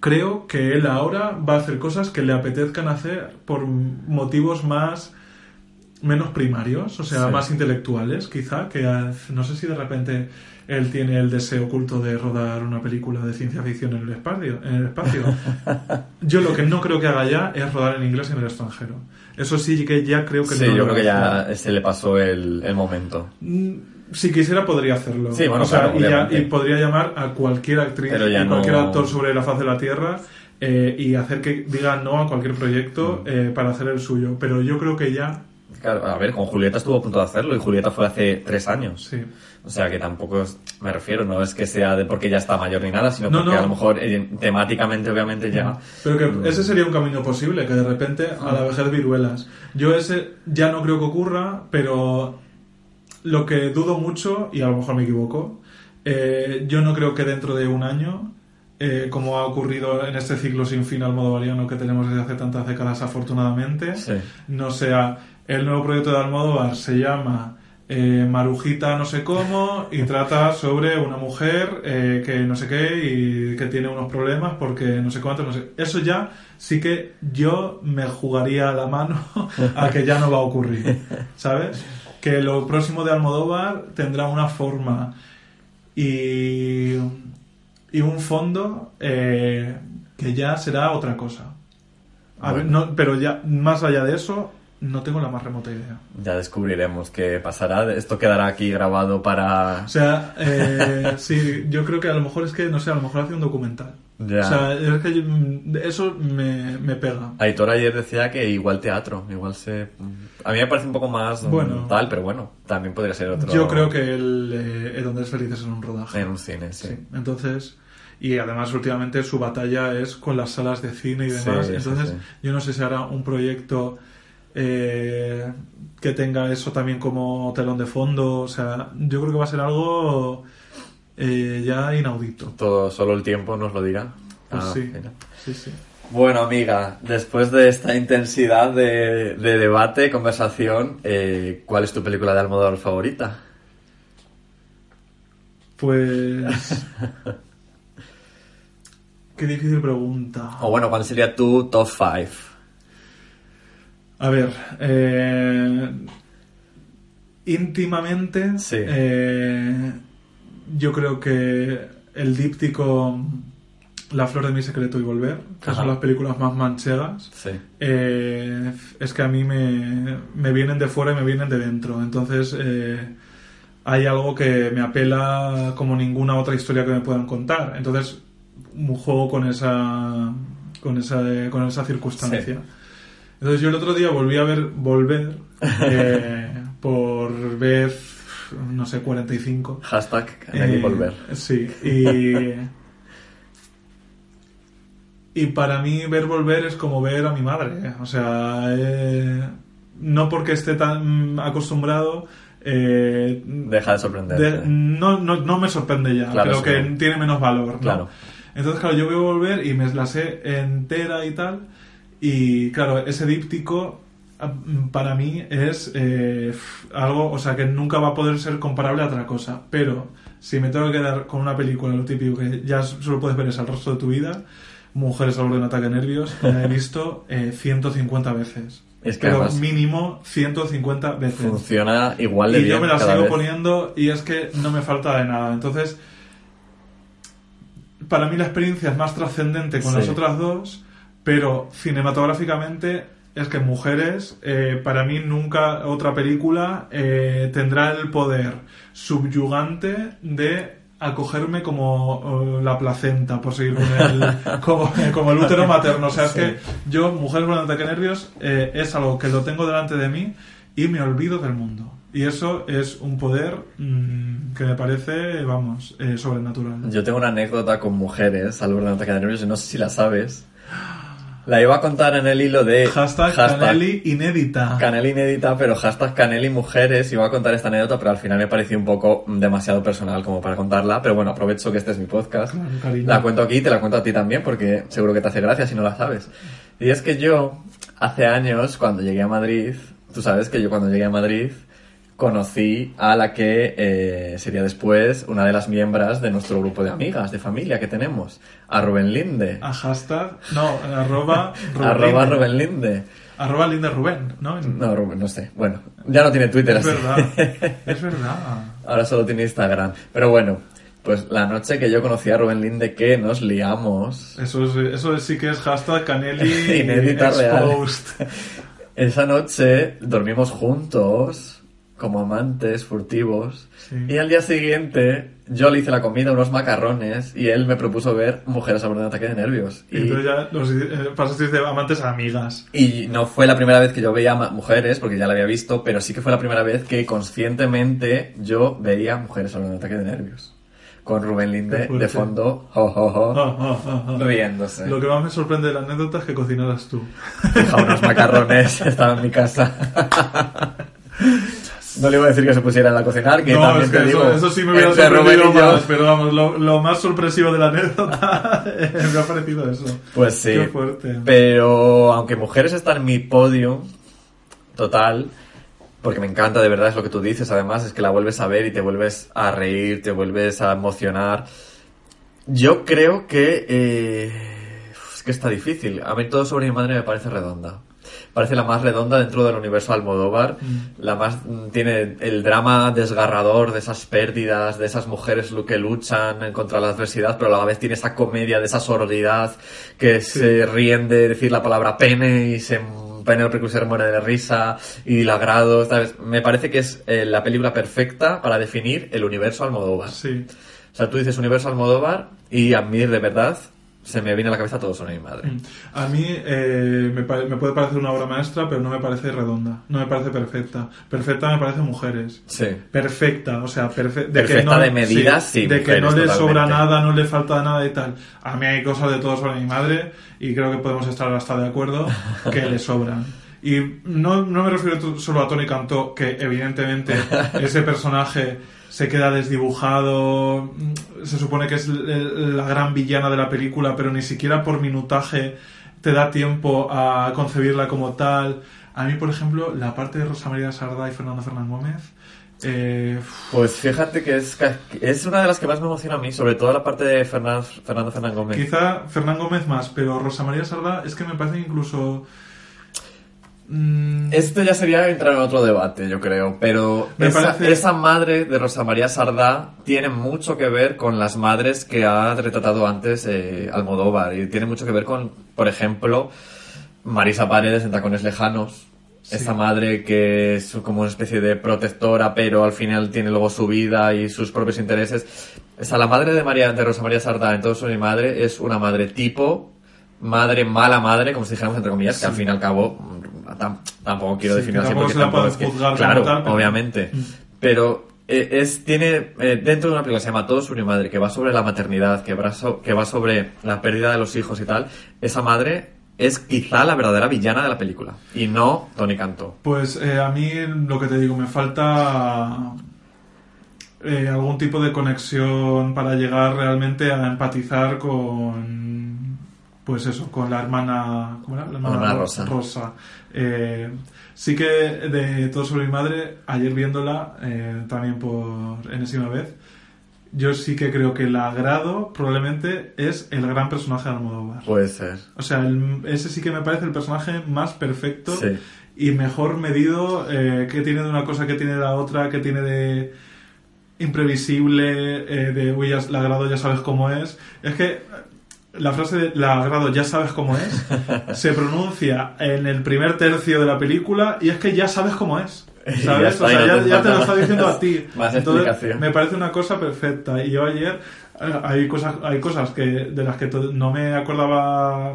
creo que él ahora va a hacer cosas que le apetezcan hacer por motivos más menos primarios, o sea, Sí. más intelectuales, quizá, que no sé si de repente él tiene el deseo oculto de rodar una película de ciencia ficción en el espacio. En el espacio. [laughs] Yo lo que no creo que haga ya es rodar en inglés en el extranjero. Eso sí que ya creo que Sí, no yo creo que ya se le pasó el, el momento. Mm, Si quisiera podría hacerlo. Sí, bueno, O sea, claro, y, ya- y podría llamar a cualquier actriz y cualquier no- actor sobre la faz de la Tierra eh, y hacer que diga no a cualquier proyecto Mm. eh, para hacer el suyo. Pero yo creo que ya, Claro, a ver, con Julieta estuvo a punto de hacerlo y Julieta fue hace tres años. sí. O sea que tampoco es- me refiero, no es que sea de porque ya está mayor ni nada, sino No, porque no. a lo mejor eh, temáticamente obviamente ya... Pero que ese sería un camino posible, que de repente a la vejez viruelas. Yo ese ya no creo que ocurra, pero lo que dudo mucho, y a lo mejor me equivoco, eh, yo no creo que dentro de un año, eh, como ha ocurrido en este ciclo sin fin almodovariano que tenemos desde hace tantas décadas afortunadamente, Sí. no sea el nuevo proyecto de Almodóvar se llama eh, Marujita no sé cómo y trata sobre una mujer eh, que no sé qué y que tiene unos problemas porque no sé cuánto, no sé. Eso ya sí que yo me jugaría la mano [laughs] a que ya no va a ocurrir, ¿sabes? Que lo próximo de Almodóvar tendrá una forma y, y un fondo eh, que ya será otra cosa. A ver, Bueno. no, pero ya más allá de eso, no tengo la más remota idea. Ya descubriremos qué pasará. Esto quedará aquí grabado para... O sea, eh, [laughs] sí, yo creo que a lo mejor es que, no sé, a lo mejor hace un documental. Ya. O sea, es que yo- eso me, me pega. Aitor ayer decía que igual teatro, igual se... A mí me parece un poco más Bueno. tal, pero bueno, también podría ser otro... Yo creo que el, eh, el Donde es feliz es en un rodaje. En un cine, sí. Sí, entonces... Y además últimamente su batalla es con las salas de cine y demás. sí, entonces sí. yo no sé si hará un proyecto eh, que tenga eso también como telón de fondo. O sea, yo creo que va a ser algo eh, ya inaudito. Todo, solo el tiempo nos lo dirá. Pues Ah, sí, mira. sí, sí. Bueno, amiga, después de esta intensidad de, de debate, conversación, eh, ¿cuál es tu película de Almodóvar favorita? Pues... [laughs] Qué difícil pregunta. O bueno, ¿cuál sería tu top 5? A ver, eh, íntimamente, Sí. eh, yo creo que el díptico La flor de mi secreto y volver, que Ajá. son las películas más manchegas, Sí. eh, es que a mí me, me vienen de fuera y me vienen de dentro. Entonces, eh, hay algo que me apela como ninguna otra historia que me puedan contar. Entonces, un juego con esa, con esa, con esa circunstancia. Entonces, yo el otro día volví a ver Volver [laughs] eh, por vez, no sé, 45. Hashtag Eh, volver. Sí, y. [laughs] Y para mí ver volver es como ver a mi madre. O sea, eh, no porque esté tan acostumbrado. eh, Deja de sorprenderte. de- no, no, no me sorprende ya, Claro, pero sí. que tiene menos valor. ¿no? Claro. Entonces, claro, yo veo volver y me la sé entera y tal. Y claro, ese díptico ah, para mí es eh, algo, o sea, que nunca va a poder ser comparable a otra cosa. Pero si me tengo que quedar con una película, lo típico que ya solo puedes ver es el resto de tu vida, Mujeres al borde de un ataque de nervios, la he visto [laughs] eh, 150 veces. Es que pero mínimo 150 veces. Funciona igual de Y bien yo me la sigo vez. poniendo y es que no me falta de nada. Entonces, para mí la experiencia es más trascendente con Sí. las otras dos, pero cinematográficamente es que Mujeres, eh, para mí nunca otra película eh, tendrá el poder subyugante de acogerme como eh, la placenta, por seguir con el, [laughs] como, como el útero materno. O sea, es que yo, Mujeres con ataque nervios, eh, es algo que lo tengo delante de mí y me olvido del mundo. Y eso es un poder mm, que me parece, vamos, eh, sobrenatural. Yo tengo una anécdota con mujeres al borde de ataque de nervios y no sé si la sabes. La iba a contar en el hilo de Hashtag, Canelli inédita. Canel inédita, pero hashtag Canel y mujeres. Iba a contar esta anécdota, pero al final me pareció un poco demasiado personal como para contarla. Pero bueno, aprovecho que este es mi podcast. Claro. La cuento aquí y te la cuento a ti también, porque seguro que te hace gracia si no la sabes. Y es que yo, hace años, cuando llegué a Madrid, tú sabes que yo cuando llegué a Madrid conocí a la que eh, sería después una de las miembros de nuestro grupo de amigas, de familia que tenemos, a Rubén Linde. A hashtag, no, arroba [laughs] Rubén Arroba Linde. Rubén Linde. Arroba Linde Rubén, ¿no? No, Rubén, no sé. Bueno, ya no tiene Twitter Es así. verdad, [laughs] es verdad. Ahora solo tiene Instagram. Pero bueno, pues la noche que yo conocí a Rubén Linde que nos liamos, Eso, es, eso sí que es hashtag Canelli [laughs] Inédita real. esa noche dormimos juntos, como amantes furtivos, Sí. y al día siguiente yo le hice la comida, unos macarrones, y él me propuso ver Mujeres a borde de ataque de nervios. Y entonces ya los, eh, pasasteis de amantes a amigas. Y no fue la primera vez que yo veía mujeres, porque ya la había visto, pero sí que fue la primera vez que conscientemente yo veía mujeres hablando de ataque de nervios. Con Rubén Linde de fondo, Ah, ah, ah, ah. riéndose. Lo que más me sorprende de la anécdota es que cocinaras tú. Fija unos macarrones, [laughs] estaba en mi casa. [laughs] No le iba a decir que se pusieran a cocinar, que no, también es que te eso, digo. eso sí me hubiera sorprendido yo, más, pero vamos, lo, lo más sorpresivo de la [laughs] anécdota eh, me ha parecido eso. Pues sí. Qué fuerte. Pero aunque mujeres está en mi podio, total, porque me encanta, de verdad, es lo que tú dices, además, es que la vuelves a ver y te vuelves a reír, te vuelves a emocionar. Yo creo que... eh, es que está difícil. A mí todo sobre mi madre me parece redonda. Parece la más redonda dentro del universo Almodóvar. La más mm, tiene el drama desgarrador de esas pérdidas, de esas mujeres que luchan contra la adversidad, pero a la vez tiene esa comedia de esa sororidad que se ríen de decir la palabra pene y se Penelope Cruz se muere de risa y la grado, ¿sabes? Me parece que es eh, la película perfecta para definir el universo Almodóvar. Sí. O sea, tú dices universo Almodóvar y a mí de verdad se me viene a la cabeza todo sobre mi madre. A mí eh, me, puede parecer una obra maestra, pero no me parece redonda. No me parece perfecta. Perfecta me parece mujeres. Sí. Perfecta, o sea, perfe- de Perfecta que no, de medidas, sí, de que no le sobra nada, no le falta nada y tal. A mí hay cosas de todo sobre mi madre y creo que podemos estar hasta de acuerdo que le sobran. Y no, no me refiero solo a Tony Cantó, que evidentemente [laughs] ese personaje se queda desdibujado, mm, se supone que es la gran villana de la película, pero ni siquiera por minutaje te da tiempo a concebirla como tal. A mí, por ejemplo, la parte de Rosa María Sarda y Fernando Fernán Gómez, eh, Pues fíjate que es, es una de las que más me emociona a mí, sobre todo la parte de Fernando, Fernando Fernán Gómez. quizá Fernán Gómez más, pero Rosa María Sarda es que me parece incluso... mm, Esto ya sería entrar en otro debate, yo creo, pero Me esa, parece- esa madre de Rosa María Sardá tiene mucho que ver con las madres que ha retratado antes eh, Almodóvar y tiene mucho que ver con, por ejemplo, Marisa Paredes en Tacones Lejanos. Esa madre que es como una especie de protectora, pero al final tiene luego su vida y sus propios intereses. Esa, la madre de María, de Rosa María Sardá en todo su mi madre es una madre tipo, madre mala madre, como si dijéramos entre comillas, que al fin y al cabo tam- tampoco quiero Sí, definirlo que así porque tampoco es que- claro, tal, pero- obviamente. Pero eh, es tiene eh, dentro de una película que se llama Todo sobre mi madre, que va sobre la maternidad, que va, so- que va sobre la pérdida de los hijos y tal. Esa madre es quizá la verdadera villana de la película y no Tony Cantó. Pues eh, a mí lo que te digo, me falta eh, algún tipo de conexión para llegar realmente a empatizar con, pues eso, con la hermana, ¿cómo era? La hermana, Hermana Ro- Rosa. Eh, sí que de todo sobre mi madre, ayer viéndola eh, también por enésima vez, yo sí que creo que la agrado probablemente es el gran personaje de Almodóvar. Puede ser. O sea, el- ese sí que me parece el personaje más perfecto Sí. y mejor medido eh, que tiene de una cosa que tiene de la otra, que tiene de imprevisible, eh, de uy, ya, la agrado ya sabes cómo es. Es que la frase de la agrado ya sabes cómo es [laughs] se pronuncia en el primer tercio de la película y es que ya sabes cómo es. [laughs] Ya ¿Sabes? está, o sea, no ya, te ya te lo está diciendo a ti. más Entonces, explicación. me parece una cosa perfecta. Y yo ayer eh, hay cosas, hay cosas que de las que no me acordaba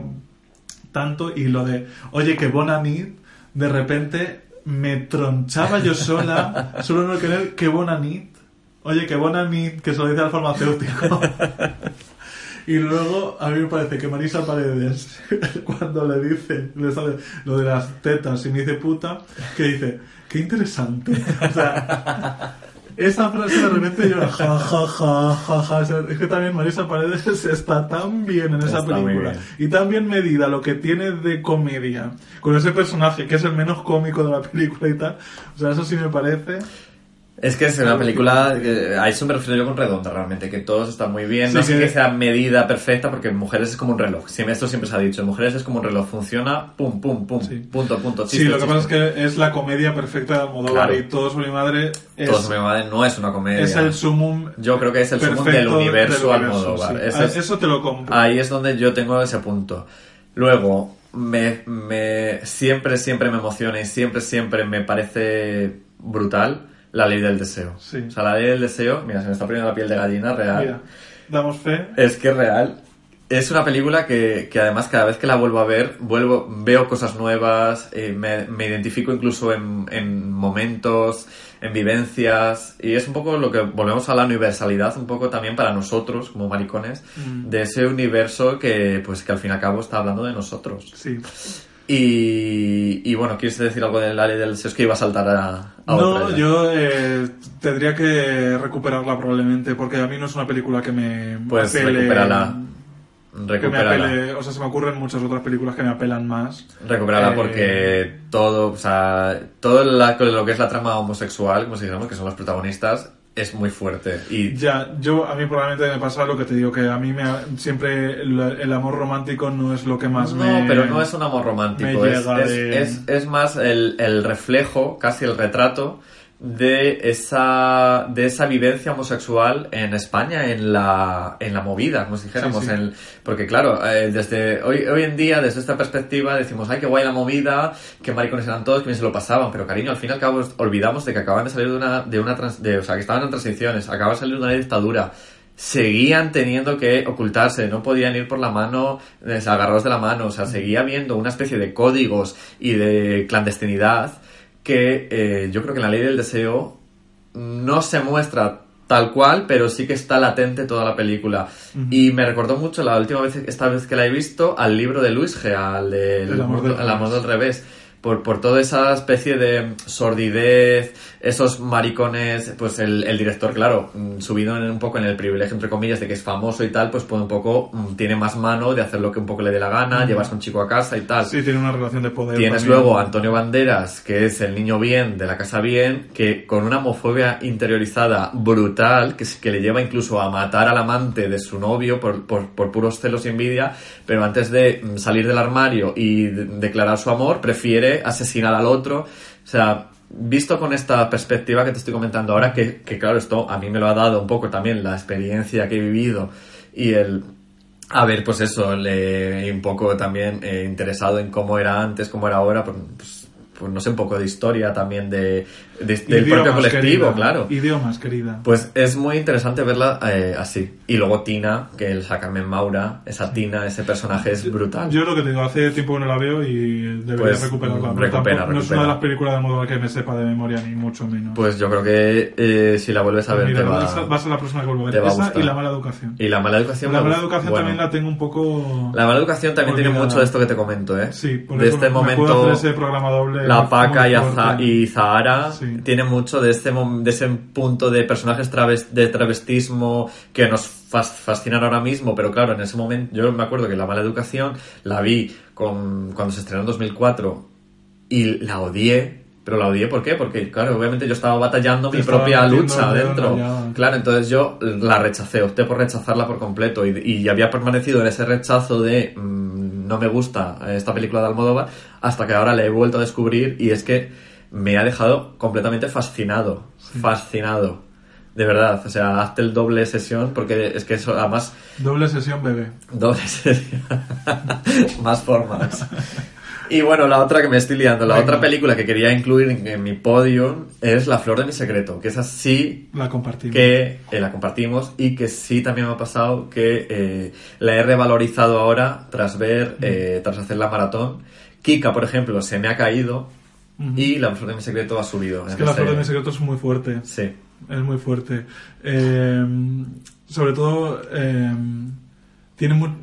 tanto y lo de, oye, que Bonanit, de repente me tronchaba yo sola, [laughs] solo no querer que Bonanit, oye, que Bonanit, que se lo dice al farmacéutico. Y luego a mí me parece que Marisa Paredes, [laughs] cuando le dice le sale lo de las tetas y me dice puta, que dice, qué interesante. O sea, esa frase de repente yo, ja, ja, ja, ja, ja. O sea, Es que también Marisa Paredes está tan bien en esa Está película y tan bien medida lo que tiene de comedia con ese personaje que es el menos cómico de la película y tal. O sea, eso sí me parece. Es que es una película, que- a eso me refiero yo con redonda realmente, que todos están muy bien, Sí, no sé que- que sea medida perfecta, porque en mujeres es como un reloj, esto siempre se ha dicho, en mujeres es como un reloj, funciona, pum, pum, pum, Sí. punto, punto, Sí, lo que chiste. pasa es que es la comedia perfecta de Almodóvar Claro. y todo sobre mi madre es, Todo sobre mi madre no es una comedia. es el sumum Yo creo que es el sumum del universo del Almodóvar. es- Eso te lo compro. Ahí es donde yo tengo ese punto. Luego, me, me siempre, siempre me emociona y siempre, siempre me parece brutal la ley del deseo. Sí. O sea, la ley del deseo, mira, se me está poniendo la piel de gallina real. Mira, damos fe. Es que es real. Es una película que, que además cada vez que la vuelvo a ver, vuelvo, veo cosas nuevas, eh, me, me identifico incluso en, en momentos, en vivencias, y es un poco lo que volvemos a la universalidad, un poco también para nosotros como maricones, Mm. de ese universo que pues que al fin y al cabo está hablando de nosotros. Sí. Y, y bueno, ¿quieres decir algo de la ley del? Es que iba a saltar a, a No, yo eh, tendría que recuperarla probablemente porque a mí no es una película que me Pues apele- recupérala. que me Recupérala. apele. O sea, se me ocurren muchas otras películas que me apelan más. Recuperarla Eh, porque todo, o sea, todo la- lo que es la trama homosexual, como se llama, que son los protagonistas, es muy fuerte. Y Ya, yo a mí probablemente me pasa lo que te digo, que a mí me, siempre el, el amor romántico no es lo que más no, me... pero no es un amor romántico, es, es- es más el, el reflejo, casi el retrato de esa, de esa vivencia homosexual en España, en la, en la movida, como si dijéramos. Sí, sí. en- porque claro, eh, desde hoy, hoy en día, desde esta perspectiva, decimos, ay, qué guay la movida, qué maricones eran todos, que bien se lo pasaban, pero cariño, al fin y al cabo olvidamos de que acaban de salir de una, de una trans- de, o sea, que estaban en transiciones, acaban de salir de una dictadura, seguían teniendo que ocultarse, no podían ir por la mano, eh, agarrados de la mano, o sea, seguía habiendo una especie de códigos y de clandestinidad que eh, yo creo que en la ley del deseo no se muestra tal cual, pero sí que está latente toda la película. Y me recordó mucho la última vez, esta vez que la he visto, al libro de Luis G, al de El amor del El amor revés. del revés. Por, por toda esa especie de sordidez, esos maricones, pues el, el director, claro, mm, subido en, un poco en el privilegio, entre comillas, de que es famoso y tal, pues puede un poco, mm, tiene más mano de hacer lo que un poco le dé la gana, llevarse a un chico a casa y tal. Sí, tiene una relación de poder. Tienes también. luego a Antonio Banderas, que es el niño bien de la casa bien, que con una homofobia interiorizada brutal, que, que le lleva incluso a matar al amante de su novio por, por, por puros celos y envidia, pero antes de mm, salir del armario y de- declarar su amor, prefiere asesinar al otro. O sea, visto con esta perspectiva que te estoy comentando ahora, que, que claro, esto a mí me lo ha dado un poco también la experiencia que he vivido y el a ver, pues eso, le, un poco también eh, interesado en cómo era antes, cómo era ahora, pues, pues, pues no sé, un poco de historia también de, de- del Idiomas, propio colectivo, querida. claro. Idiomas, querida. Pues es muy interesante verla eh, así. Y luego Tina, que el Carmen Maura, esa Tina, ese personaje es brutal. Yo lo que te digo, hace tiempo que no la veo y debería Pues, recuperarla. recupera, No es una de las películas de modo que me sepa de memoria, ni mucho menos. Pues yo creo que eh, si la vuelves a ver Mira, te va, esa va a ser la próxima que vuelvo a te ver. va a Esa y La Mala Educación. Y la mala educación. La Mala. Educación Bueno, también la tengo un poco... La mala educación también tiene mucho de esto que te comento, ¿eh? Sí, por de eso este me puedo momento. hacer ese programa doble La Paca y. Aza- y Zahara Sí. tiene mucho de, este, de ese punto de personajes traves- de travestismo que nos fas- fascinan ahora mismo, pero claro, en ese momento yo me acuerdo que La Mala Educación la vi con, cuando se estrenó en 2004 y la odié. Pero la odié, ¿por qué? Porque, claro, obviamente yo estaba batallando Te mi estaba propia lucha dentro. Claro, entonces yo la rechacé, opté por rechazarla por completo y, y había permanecido en ese rechazo de mm, no me gusta esta película de Almodóvar hasta que ahora la he vuelto a descubrir y es que me ha dejado completamente fascinado, fascinado. De verdad, o sea, hazte el doble sesión porque es que eso además Doble sesión bebé. doble sesión, [laughs] más formas. Y bueno, la otra que me estoy liando, la Venga. otra película que quería incluir en, en mi podio es La Flor de mi Secreto, que es así La compartimos. que eh, la compartimos y que sí también me ha pasado que eh, la he revalorizado ahora tras ver, eh, tras hacer la maratón. Kika, por ejemplo, se me ha caído y La Flor de mi Secreto ha subido. Es que La ese- Flor de mi Secreto es muy fuerte. Sí, Es muy fuerte. Eh, sobre todo, tiene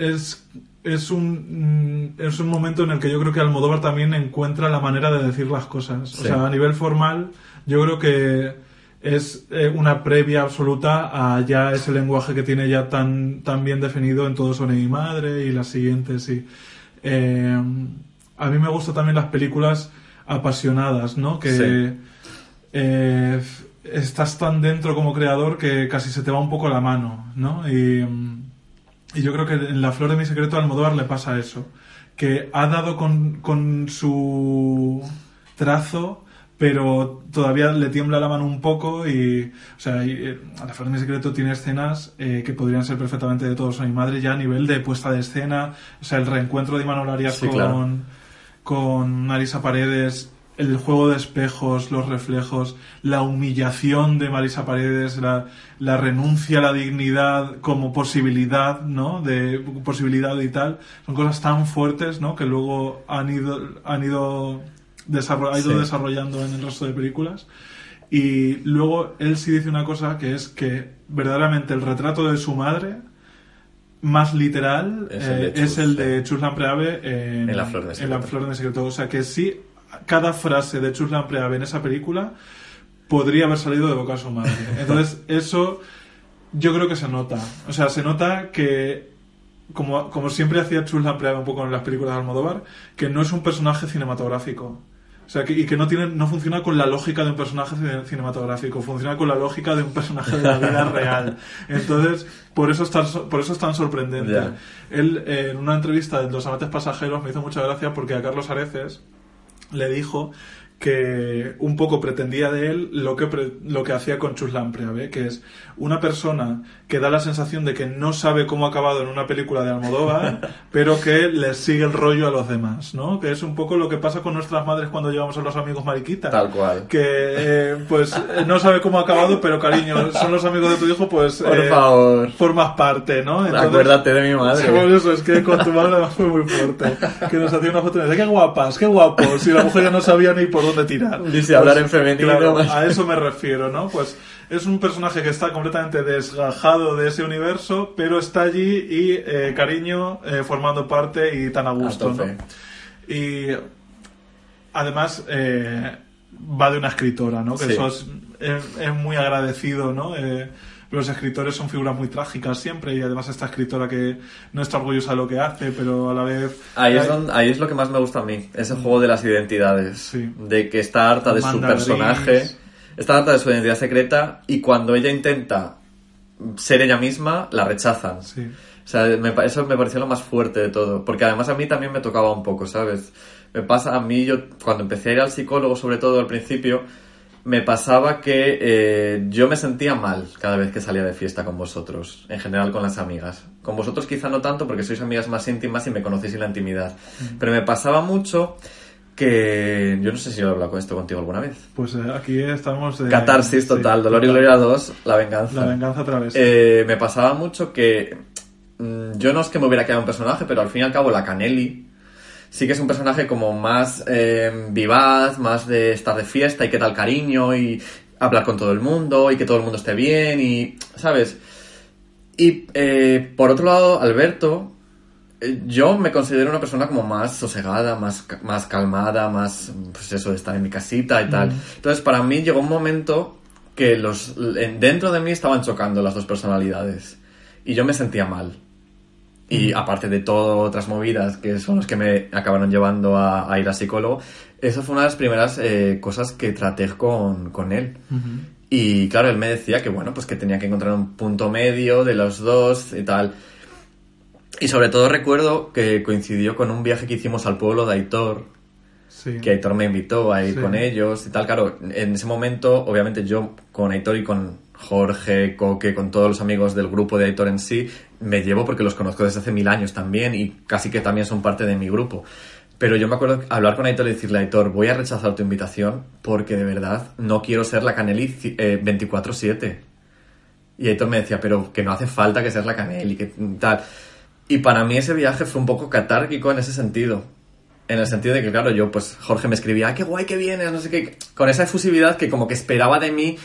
es, es, un, mm, es un momento en el que yo creo que Almodóvar también encuentra la manera de decir las cosas. Sí. O sea, a nivel formal, yo creo que es eh, una previa absoluta a ya ese lenguaje que tiene ya tan, tan bien definido en Todo sobre mi madre y las siguientes. Y, eh, a mí me gustan también las películas apasionadas, ¿no? Que Sí. eh, estás tan dentro como creador que casi se te va un poco la mano, ¿no? Y, mm, y yo creo que en La Flor de mi Secreto a Almodóvar le pasa eso, que ha dado con, con su trazo, pero todavía le tiembla la mano un poco y, o sea, y, eh, La Flor de mi Secreto tiene escenas eh, que podrían ser perfectamente de todos a mi madre ya a nivel de puesta de escena, o sea, el reencuentro de Imanol Arias Sí, con, claro. con Marisa Paredes, el juego de espejos, los reflejos, la humillación de Marisa Paredes, la, la renuncia a la dignidad como posibilidad, ¿no? De posibilidad y tal. Son cosas tan fuertes, ¿no? Que luego han ido, han ido, desarro- ha ido Sí. desarrollando en el resto de películas. Y luego él sí dice una cosa que es que verdaderamente el retrato de su madre más literal Es el de eh, Chus, es el de Chus Lampreave en, En La Flor de en. La Flor de Secreto. O sea que sí, cada frase de Chus Lampreave en esa película podría haber salido de boca de su madre. [laughs] Entonces, eso yo creo que se nota. O sea, se nota que como, como siempre hacía Chus Lampreaga un poco en las películas de Almodóvar, que no es un personaje cinematográfico. O sea, que, y que no tiene, no funciona con la lógica de un personaje cine- cinematográfico, funciona con la lógica de un personaje de la vida [laughs] real. Entonces, por eso es tan, por eso es tan sorprendente. Él, eh, en una entrevista de Los Amantes Pasajeros, me hizo mucha gracia porque a Carlos Areces le dijo que un poco pretendía de él lo que, lo que hacía con Chus Lampreave, que es una persona que da la sensación de que no sabe cómo ha acabado en una película de Almodóvar, pero que les sigue el rollo a los demás, ¿no? Que es un poco lo que pasa con nuestras madres cuando llevamos a los amigos mariquitas. Tal cual. Que, eh, pues, eh, no sabe cómo ha acabado, pero cariño, son los amigos de tu hijo, pues... Por eh, favor. Formas parte, ¿no? Entonces- Acuérdate de mi madre. Eso, es que con tu madre fue muy fuerte. Que nos hacía una foto y decía, qué guapas, qué guapos. Y la mujer ya no sabía ni por dónde tirar. Dice hablar en femenino. Claro, a eso me refiero, ¿no? Pues es un personaje que está completamente desgajado de ese universo, pero está allí y, eh, cariño, eh, formando parte y tan a gusto, ¿no? Y además eh, va de una escritora, ¿no? Que Sí. eso es, es- es muy agradecido, ¿no? Los escritores son figuras muy trágicas siempre y además esta escritora que no está orgullosa de lo que hace, pero a la vez... Ahí es, donde- ahí es lo que más me gusta a mí, ese juego de las identidades. Sí. De que está harta de su personaje, Gris. Está harta de su identidad secreta y cuando ella intenta ser ella misma, la rechazan. Sí. O sea, me eso me pareció lo más fuerte de todo. Porque además a mí también me tocaba un poco, ¿sabes? Me pasa a mí, yo cuando empecé a ir al psicólogo, sobre todo al principio, me pasaba que eh, yo me sentía mal cada vez que salía de fiesta con vosotros, en general con las amigas. Con vosotros quizá no tanto porque sois amigas más íntimas y me conocéis en la intimidad. Pero me pasaba mucho que... Yo no sé si he hablado con esto contigo alguna vez. Pues eh, aquí estamos... de- Catarsis sí, total, Dolor y. Gloria 2, La Venganza. La venganza otra vez. Eh, me pasaba mucho que mm, yo no es que me hubiera quedado un personaje, pero al fin y al cabo la Canelli sí que es un personaje como más eh, vivaz, más de estar de fiesta y qué tal cariño y hablar con todo el mundo y que todo el mundo esté bien y, ¿sabes? Y eh, por otro lado, Alberto, eh, yo me considero una persona como más sosegada, más, más calmada, más, pues eso, de estar en mi casita y tal. Entonces, para mí llegó un momento que los en- dentro de mí estaban chocando las dos personalidades y yo me sentía mal. Y aparte de todo otras movidas que son los que me acabaron llevando a, a ir a psicólogo, eso fue una de las primeras eh, cosas que traté con, con él. Y claro, él me decía que bueno, pues que tenía que encontrar un punto medio de los dos y tal. Y sobre todo recuerdo que coincidió con un viaje que hicimos al pueblo de Aitor, sí. que Aitor me invitó a ir Sí. con ellos y tal. Claro, en ese momento, obviamente yo con Aitor y con Jorge, Coque, con todos los amigos del grupo de Aitor en sí, me llevo porque los conozco desde hace mil años también y casi que también son parte de mi grupo. Pero yo me acuerdo hablar con Aitor y decirle, Aitor, voy a rechazar tu invitación porque de verdad no quiero ser la Canelli eh, 24-7. Y Aitor me decía, pero que no hace falta que seas la Canelli, que tal. Y para mí ese viaje fue un poco catárquico en ese sentido. En el sentido de que, claro, yo, pues, Jorge me escribía, ¡ay, qué guay que vienes! No sé qué. Con esa efusividad que como que esperaba de mí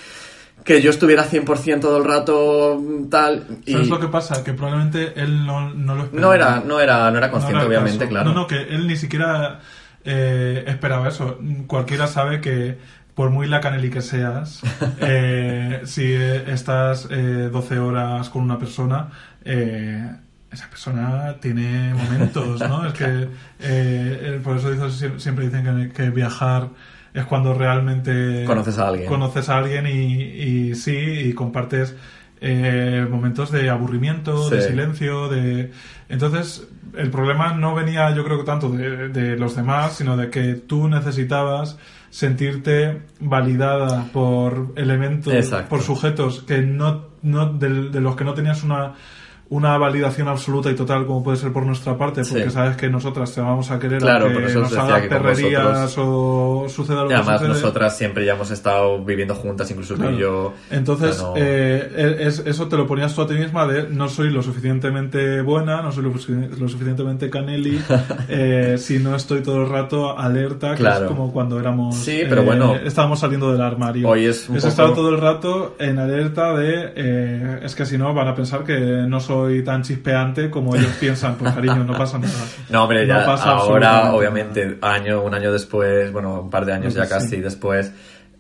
que yo estuviera 100% todo el rato, tal. Y ¿Sabes lo que pasa? Que probablemente él no, no lo esperaba. no era, no era, no era No consciente, era obviamente, caso. claro. No, no, que él ni siquiera eh, esperaba eso. Cualquiera sabe que por muy lacaneli que seas, [laughs] eh, si estás eh, 12 horas con una persona, eh, esa persona tiene momentos, ¿no? Es [laughs] que eh, eh, por eso dice- sie- siempre dicen que, que viajar es cuando realmente Conoces a alguien. conoces a alguien y, y sí, y compartes eh, momentos de aburrimiento, de silencio, de... Entonces, el problema no venía, yo creo que tanto de, de los demás, sino de que tú necesitabas sentirte validada por elementos, Exacto. por sujetos que no, no de, de los que no tenías una una validación absoluta y total como puede ser por nuestra parte porque Sí. sabes que nosotras te vamos a querer Claro, aunque nos que con perrerías o suceda lo Y que además sucede. nosotras siempre ya hemos estado viviendo juntas, incluso tú y Claro. yo. Entonces, no- eh, es- eso te lo ponías tú a ti misma de no soy lo suficientemente buena, no soy lo, lo suficientemente caneli, [laughs] eh, si no estoy todo el rato alerta, que Claro. es como cuando éramos... Sí, pero eh, bueno. Estábamos saliendo del armario. Hoy es un poco- estar todo el rato en alerta de... eh, es que si no van a pensar que no soy tan chispeante como ellos [laughs] piensan. Pues cariño, no pasa nada. No, hombre, No ya pasa ahora, obviamente, año, un año después, bueno, un par de años ya Pues sí. casi después,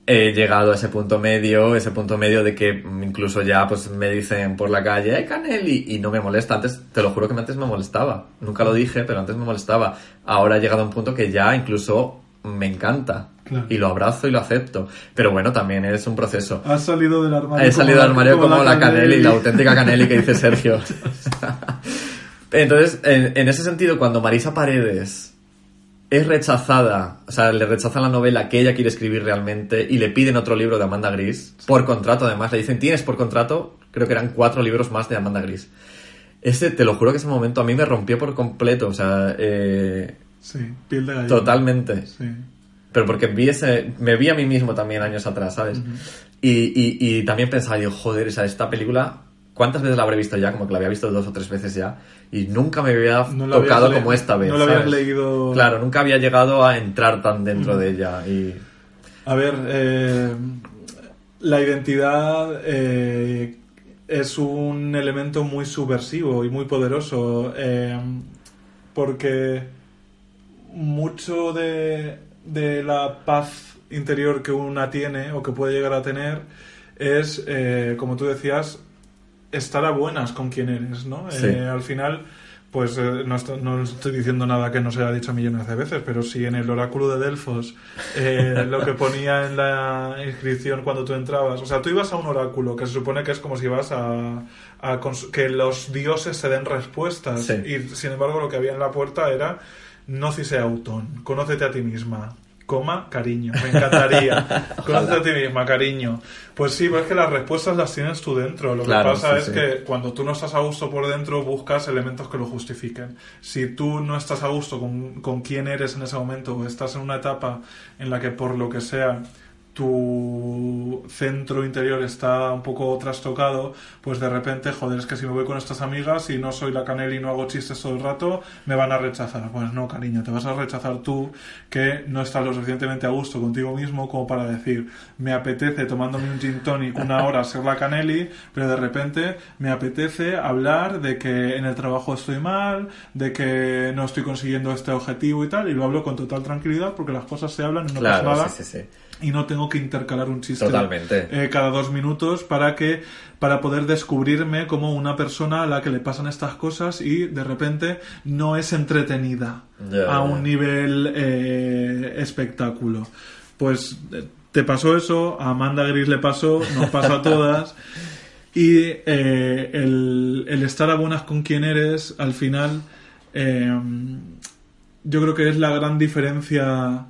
he llegado a ese punto medio, ese punto medio de que incluso ya pues me dicen por la calle, ¡eh, Caneli! Y no me molesta. Antes, te lo juro que antes me molestaba. Nunca lo dije, pero antes me molestaba. Ahora he llegado a un punto que ya incluso me encanta. Claro. Y lo abrazo y lo acepto. Pero bueno, también es un proceso. Has salido del armario. He salido la- del armario como, la Caneli, Canelli. la auténtica Caneli que dice Sergio. [laughs] Entonces, en, en ese sentido, cuando Marisa Paredes es rechazada, o sea, le rechazan la novela que ella quiere escribir realmente y le piden otro libro de Amanda Gris, por contrato además, le dicen, tienes por contrato, creo que eran cuatro libros más de Amanda Gris. Ese, te lo juro que ese momento a mí me rompió por completo, o sea, eh, Sí, piel de gallina. totalmente. Sí. Pero porque vi ese, me vi a mí mismo también años atrás, ¿sabes? y, y, y también pensaba, digo, joder, o sea, esta película, ¿cuántas veces la habré visto ya? Como que la había visto dos o tres veces ya. Y nunca me había No tocado como esta vez. no la habías leído- Claro, nunca había llegado a entrar tan dentro de ella. Y A ver, eh, la identidad eh, es un elemento muy subversivo y muy poderoso eh, porque mucho de, de la paz interior que una tiene o que puede llegar a tener es, eh, como tú decías, estar a buenas con quien eres, ¿no? Sí. Eh, al final, pues eh, no, estoy, no estoy diciendo nada que no se haya dicho millones de veces, pero si en el oráculo de Delfos eh, lo que ponía en la inscripción cuando tú entrabas, o sea, tú ibas a un oráculo que se supone que es como si vas a, a que los dioses te den respuestas Sí. y sin embargo lo que había en la puerta era no cise autón, conócete a ti misma. Coma, cariño, me encantaría. [laughs] Conócete a ti misma, cariño. Pues sí, pero es que las respuestas las tienes tú dentro. Lo Claro, que pasa sí, es sí. que cuando tú no estás a gusto por dentro, buscas elementos que lo justifiquen. Si tú no estás a gusto con, con quién eres en ese momento, o estás en una etapa en la que por lo que sea tu centro interior está un poco trastocado, pues de repente, joder, es que si me voy con estas amigas y no soy la canela y no hago chistes todo el rato, me van a rechazar. Pues no, cariño, te vas a rechazar tú que no estás lo suficientemente a gusto contigo mismo como para decir, me apetece tomándome un gin tonic una hora ser la caneli, pero de repente me apetece hablar de que en el trabajo estoy mal, de que no estoy consiguiendo este objetivo y tal, y lo hablo con total tranquilidad porque las cosas se hablan y no pasa claro, nada sí, sí, sí. Y no tengo que intercalar un chiste eh, cada dos minutos para que para poder descubrirme como una persona a la que le pasan estas cosas y de repente no es entretenida a un nivel eh, espectáculo. Pues eh, te pasó eso a Amanda Gris le pasó nos pasa a todas. [laughs] Y eh, el, el estar a buenas con quien eres al final yo creo que es la gran diferencia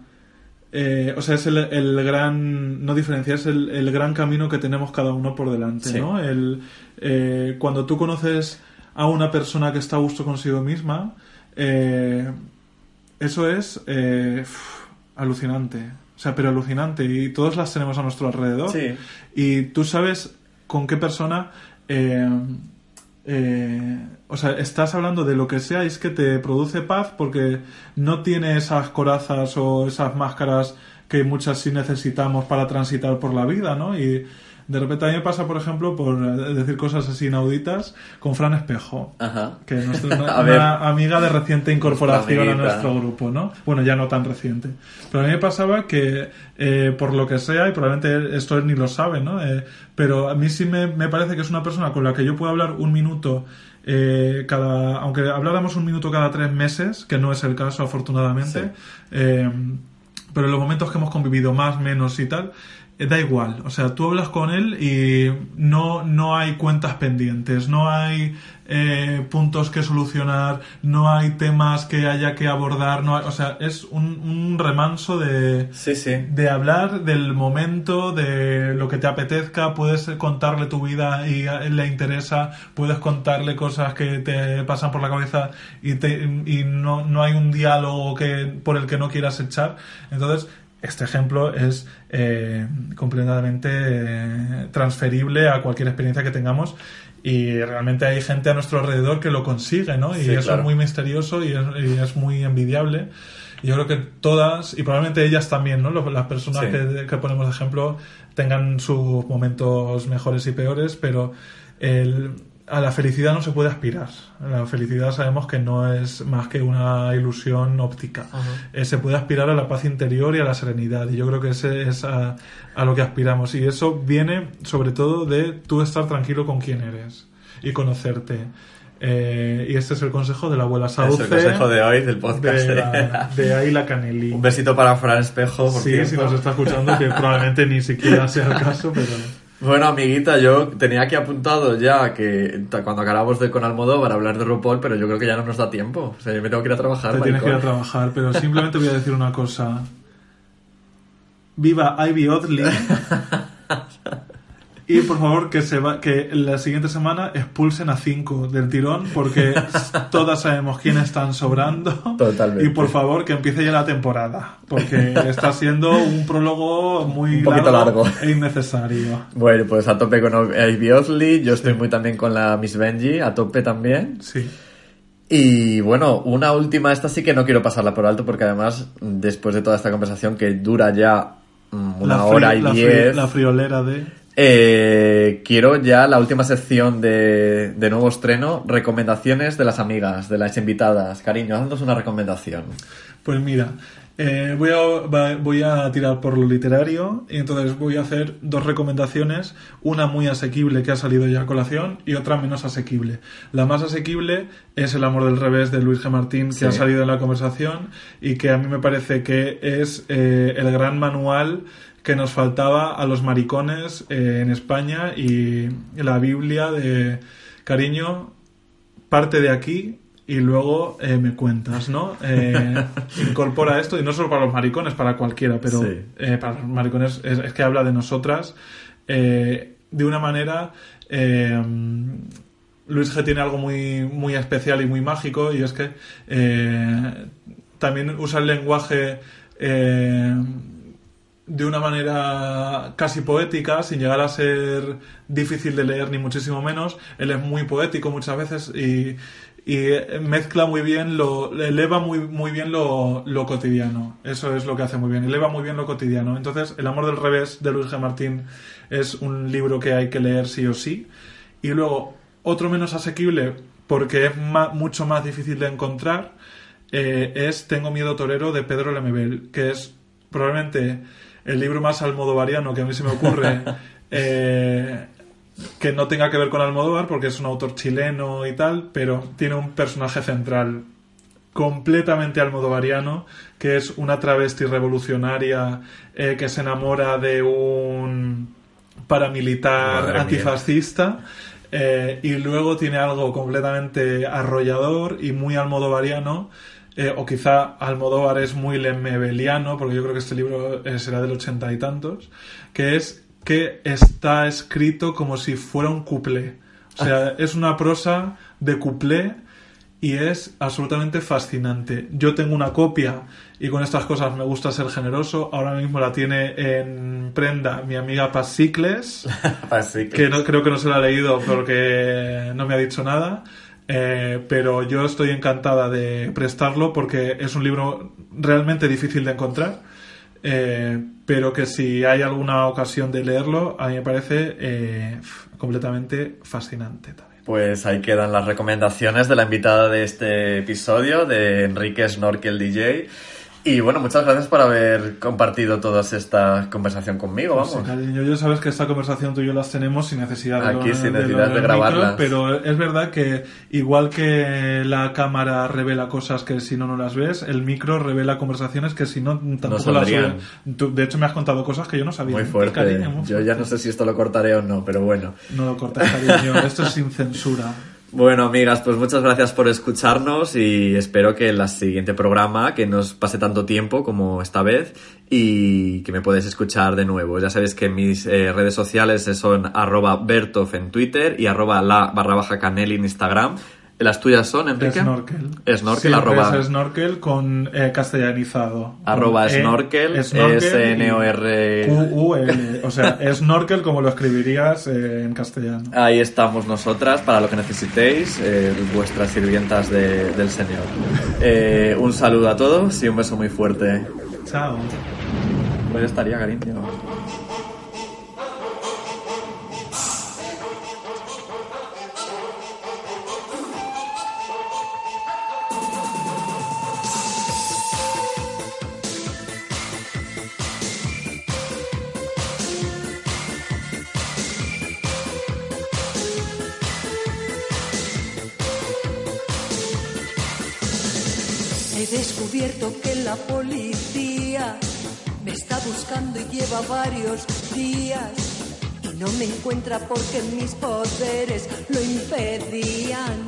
eh, o sea, es el, el gran, no diferencia, es el, el gran camino que tenemos cada uno por delante, Sí. ¿no? El, eh, cuando tú conoces a una persona que está a gusto consigo misma, eh, eso es eh, alucinante. O sea, pero alucinante. Y todos las tenemos a nuestro alrededor. Sí. Y tú sabes con qué persona... eh, o sea, estás hablando de lo que sea y es que te produce paz porque no tiene esas corazas o esas máscaras que muchas sí necesitamos para transitar por la vida, ¿no? Y de repente a mí me pasa, por ejemplo, por eh, decir cosas así inauditas, con Fran Espejo Ajá. que es nuestra- [laughs] una, amiga de reciente incorporación a nuestro grupo, ¿no? Bueno, ya no tan reciente. Pero a mí me pasaba que, eh, por lo que sea, y probablemente esto él ni lo sabe, ¿no? Eh, pero a mí sí me, me parece que es una persona con la que yo puedo hablar un minuto eh, cada... Aunque habláramos un minuto cada tres meses, que no es el caso, afortunadamente, Sí. eh, pero en los momentos que hemos convivido más, menos y tal, da igual. O sea, tú hablas con él y no, no hay cuentas pendientes, no hay eh, puntos que solucionar, no hay temas que haya que abordar, no hay- o sea, es un, un remanso de, Sí, sí. de hablar del momento, de lo que te apetezca, puedes contarle tu vida y le interesa, puedes contarle cosas que te pasan por la cabeza y, te- y no, no hay un diálogo que, por el que no quieras echar. Entonces, este ejemplo es eh, completamente eh, transferible a cualquier experiencia que tengamos y realmente hay gente a nuestro alrededor que lo consigue, ¿no? Y Sí, eso claro. es muy misterioso y es, y es muy envidiable. Yo creo que todas, y probablemente ellas también, ¿no? Las personas Sí. que, que ponemos de ejemplo tengan sus momentos mejores y peores, pero el, a la felicidad no se puede aspirar. La felicidad sabemos que no es más que una ilusión óptica. Eh, se puede aspirar a la paz interior y a la serenidad. Y yo creo que ese es a, a lo que aspiramos. Y eso viene sobre todo de tú estar tranquilo con quién eres y conocerte. Eh, y este es el consejo de la abuela Sauce. Es el consejo de hoy del podcast. de, la- de. Un besito para Fran Espejo. por Sí, si nos está escuchando, que probablemente ni siquiera sea el caso, pero... [laughs] Bueno, amiguita, yo tenía aquí apuntado ya que cuando acabamos de con Almodóvar hablar de RuPaul, pero yo creo que ya no nos da tiempo. O sea, yo me tengo que ir a trabajar. Te tienes que ir a trabajar, pero [laughs] simplemente voy a decir una cosa. Viva Ivy Oddly. [laughs] Y por favor que se va, que la siguiente semana expulsen a cinco del tirón porque [laughs] todas sabemos quiénes están sobrando. Totalmente. Y por favor que empiece ya la temporada porque [laughs] está siendo un prólogo muy Un poquito largo. e innecesario. Bueno, pues a tope con Ivy Oddly. Yo estoy muy también con la Miss Benji, a tope también. Sí. Y bueno, una última, esta sí que no quiero pasarla por alto porque además, después de toda esta conversación que dura ya mm, una La hora y diez, la friolera de eh, quiero ya la última sección de, de nuevo estreno, recomendaciones de las amigas, de las invitadas. Cariño, haznos una recomendación. Pues mira, eh, voy, a, voy a tirar por lo literario y entonces voy a hacer dos recomendaciones, una muy asequible que ha salido ya a colación y otra menos asequible. La más asequible es El amor del revés de Luis G. Martín que Sí. ha salido en la conversación y que a mí me parece que es eh, el gran manual que nos faltaba a los maricones eh, en España y la Biblia de cariño, parte de aquí y luego eh, me cuentas, ¿no? Eh, [laughs] incorpora esto, y no solo para los maricones, para cualquiera, pero Sí. eh, para los maricones es, es que habla de nosotras de una manera... Luis G tiene algo muy, muy especial y muy mágico y es que también usa el lenguaje de una manera casi poética, sin llegar a ser difícil de leer ni muchísimo menos. Él es muy poético muchas veces y, y mezcla muy bien, lo eleva muy, muy bien lo, lo cotidiano. Eso es lo que hace muy bien, eleva muy bien lo cotidiano. Entonces, El amor del revés de Luis G. Martín es un libro que hay que leer sí o sí. Y luego, otro menos asequible, porque es ma- mucho más difícil de encontrar, eh, es Tengo miedo torero de Pedro Lemebel, que es probablemente el libro más almodovariano que a mí se me ocurre [laughs] eh, que no tenga que ver con Almodóvar, porque es un autor chileno y tal, pero tiene un personaje central completamente almodovariano, que es una travesti revolucionaria eh, que se enamora de un paramilitar Madre antifascista eh, y luego tiene algo completamente arrollador y muy almodovariano eh, o quizá Almodóvar es muy lemebeliano porque yo creo que este libro eh, será del ochenta y tantos que es que está escrito como si fuera un cuplé o sea es una prosa de cuplé y es absolutamente fascinante. Yo tengo una copia y con estas cosas me gusta ser generoso. Ahora mismo la tiene en prenda mi amiga Paz Sicles, Así [laughs] que no, creo que no se la ha leído porque no me ha dicho nada. Eh, pero yo estoy encantada de prestarlo porque es un libro realmente difícil de encontrar. eh, pero que si hay alguna ocasión de leerlo, a mí me parece eh, completamente fascinante también. Pues ahí quedan las recomendaciones de la invitada de este episodio, de Enrique Snorkel DJ. Y bueno, muchas gracias por haber compartido toda esta conversación conmigo, Pues Sí, vamos. cariño, ya sabes que esta conversación tú y yo las tenemos sin necesidad de, Aquí, lo- sin de necesidad de del grabarlas. pero es verdad que igual que la cámara revela cosas que si no no las ves, el micro revela conversaciones que si no tampoco las. Tú, De hecho me has contado cosas que yo no sabía. Muy fuerte. Cariño, muy Yo ya no sé si esto lo cortaré o no, pero bueno. No lo cortes, cariño. Esto es sin censura. Bueno, amigas, pues muchas gracias por escucharnos y espero que en el siguiente programa que nos pase tanto tiempo como esta vez y que me puedes escuchar de nuevo. Ya sabéis que mis eh, redes sociales son arroba Bertov en Twitter y arroba la barra baja en Instagram. Las tuyas son, Enrique? Snorkel. Snorkel, Siempre arroba, es snorkel con eh, castellanizado. arroba E, snorkel, snorkel S-N-O-R... Q-U-L. O sea, snorkel como lo escribirías eh, en castellano. Ahí estamos nosotras para lo que necesitéis, eh, vuestras sirvientas de- del Señor. Un saludo a todos y un beso muy fuerte. Chao. Pues estaría, cariño. Descubierto que la policía me está buscando y lleva varios días y no me encuentra porque mis poderes lo impedían.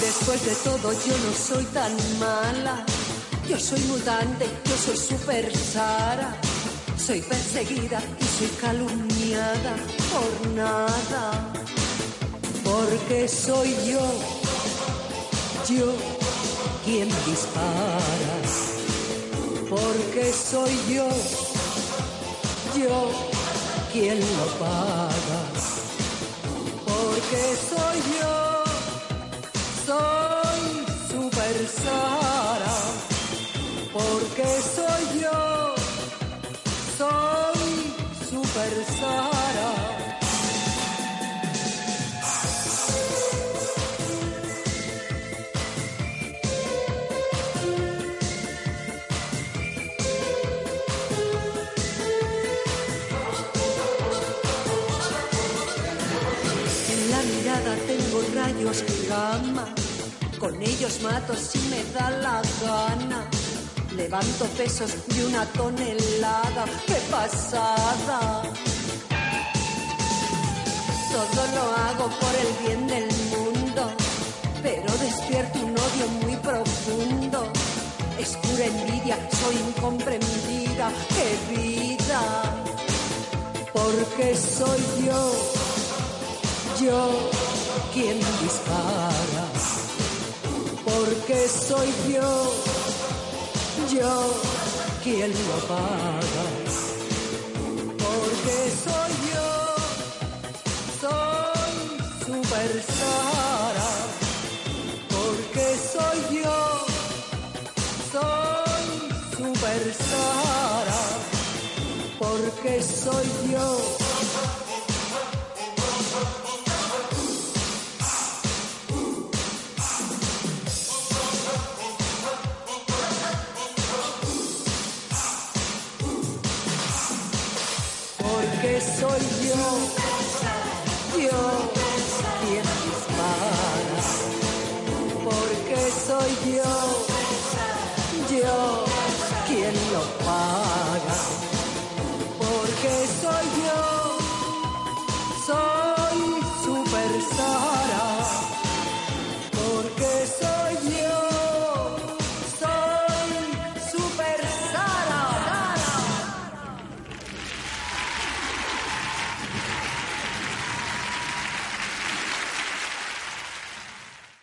Después de todo yo no soy tan mala, yo soy mutante, yo soy super Sara. Soy perseguida y soy calumniada por nada, porque soy yo, yo quien dispara, porque soy yo, yo quien lo paga, porque soy yo, soy con ellos mato si me da la gana. Levanto pesos de una tonelada, qué pasada. Todo lo hago por el bien del mundo, pero despierto un odio muy profundo. Es pura envidia, soy incomprendida, qué vida. Porque soy yo, yo quien dispara. Porque soy yo yo quien lo paga. Porque soy yo, soy super Sara. Porque soy yo, soy super Sara. Porque soy yo.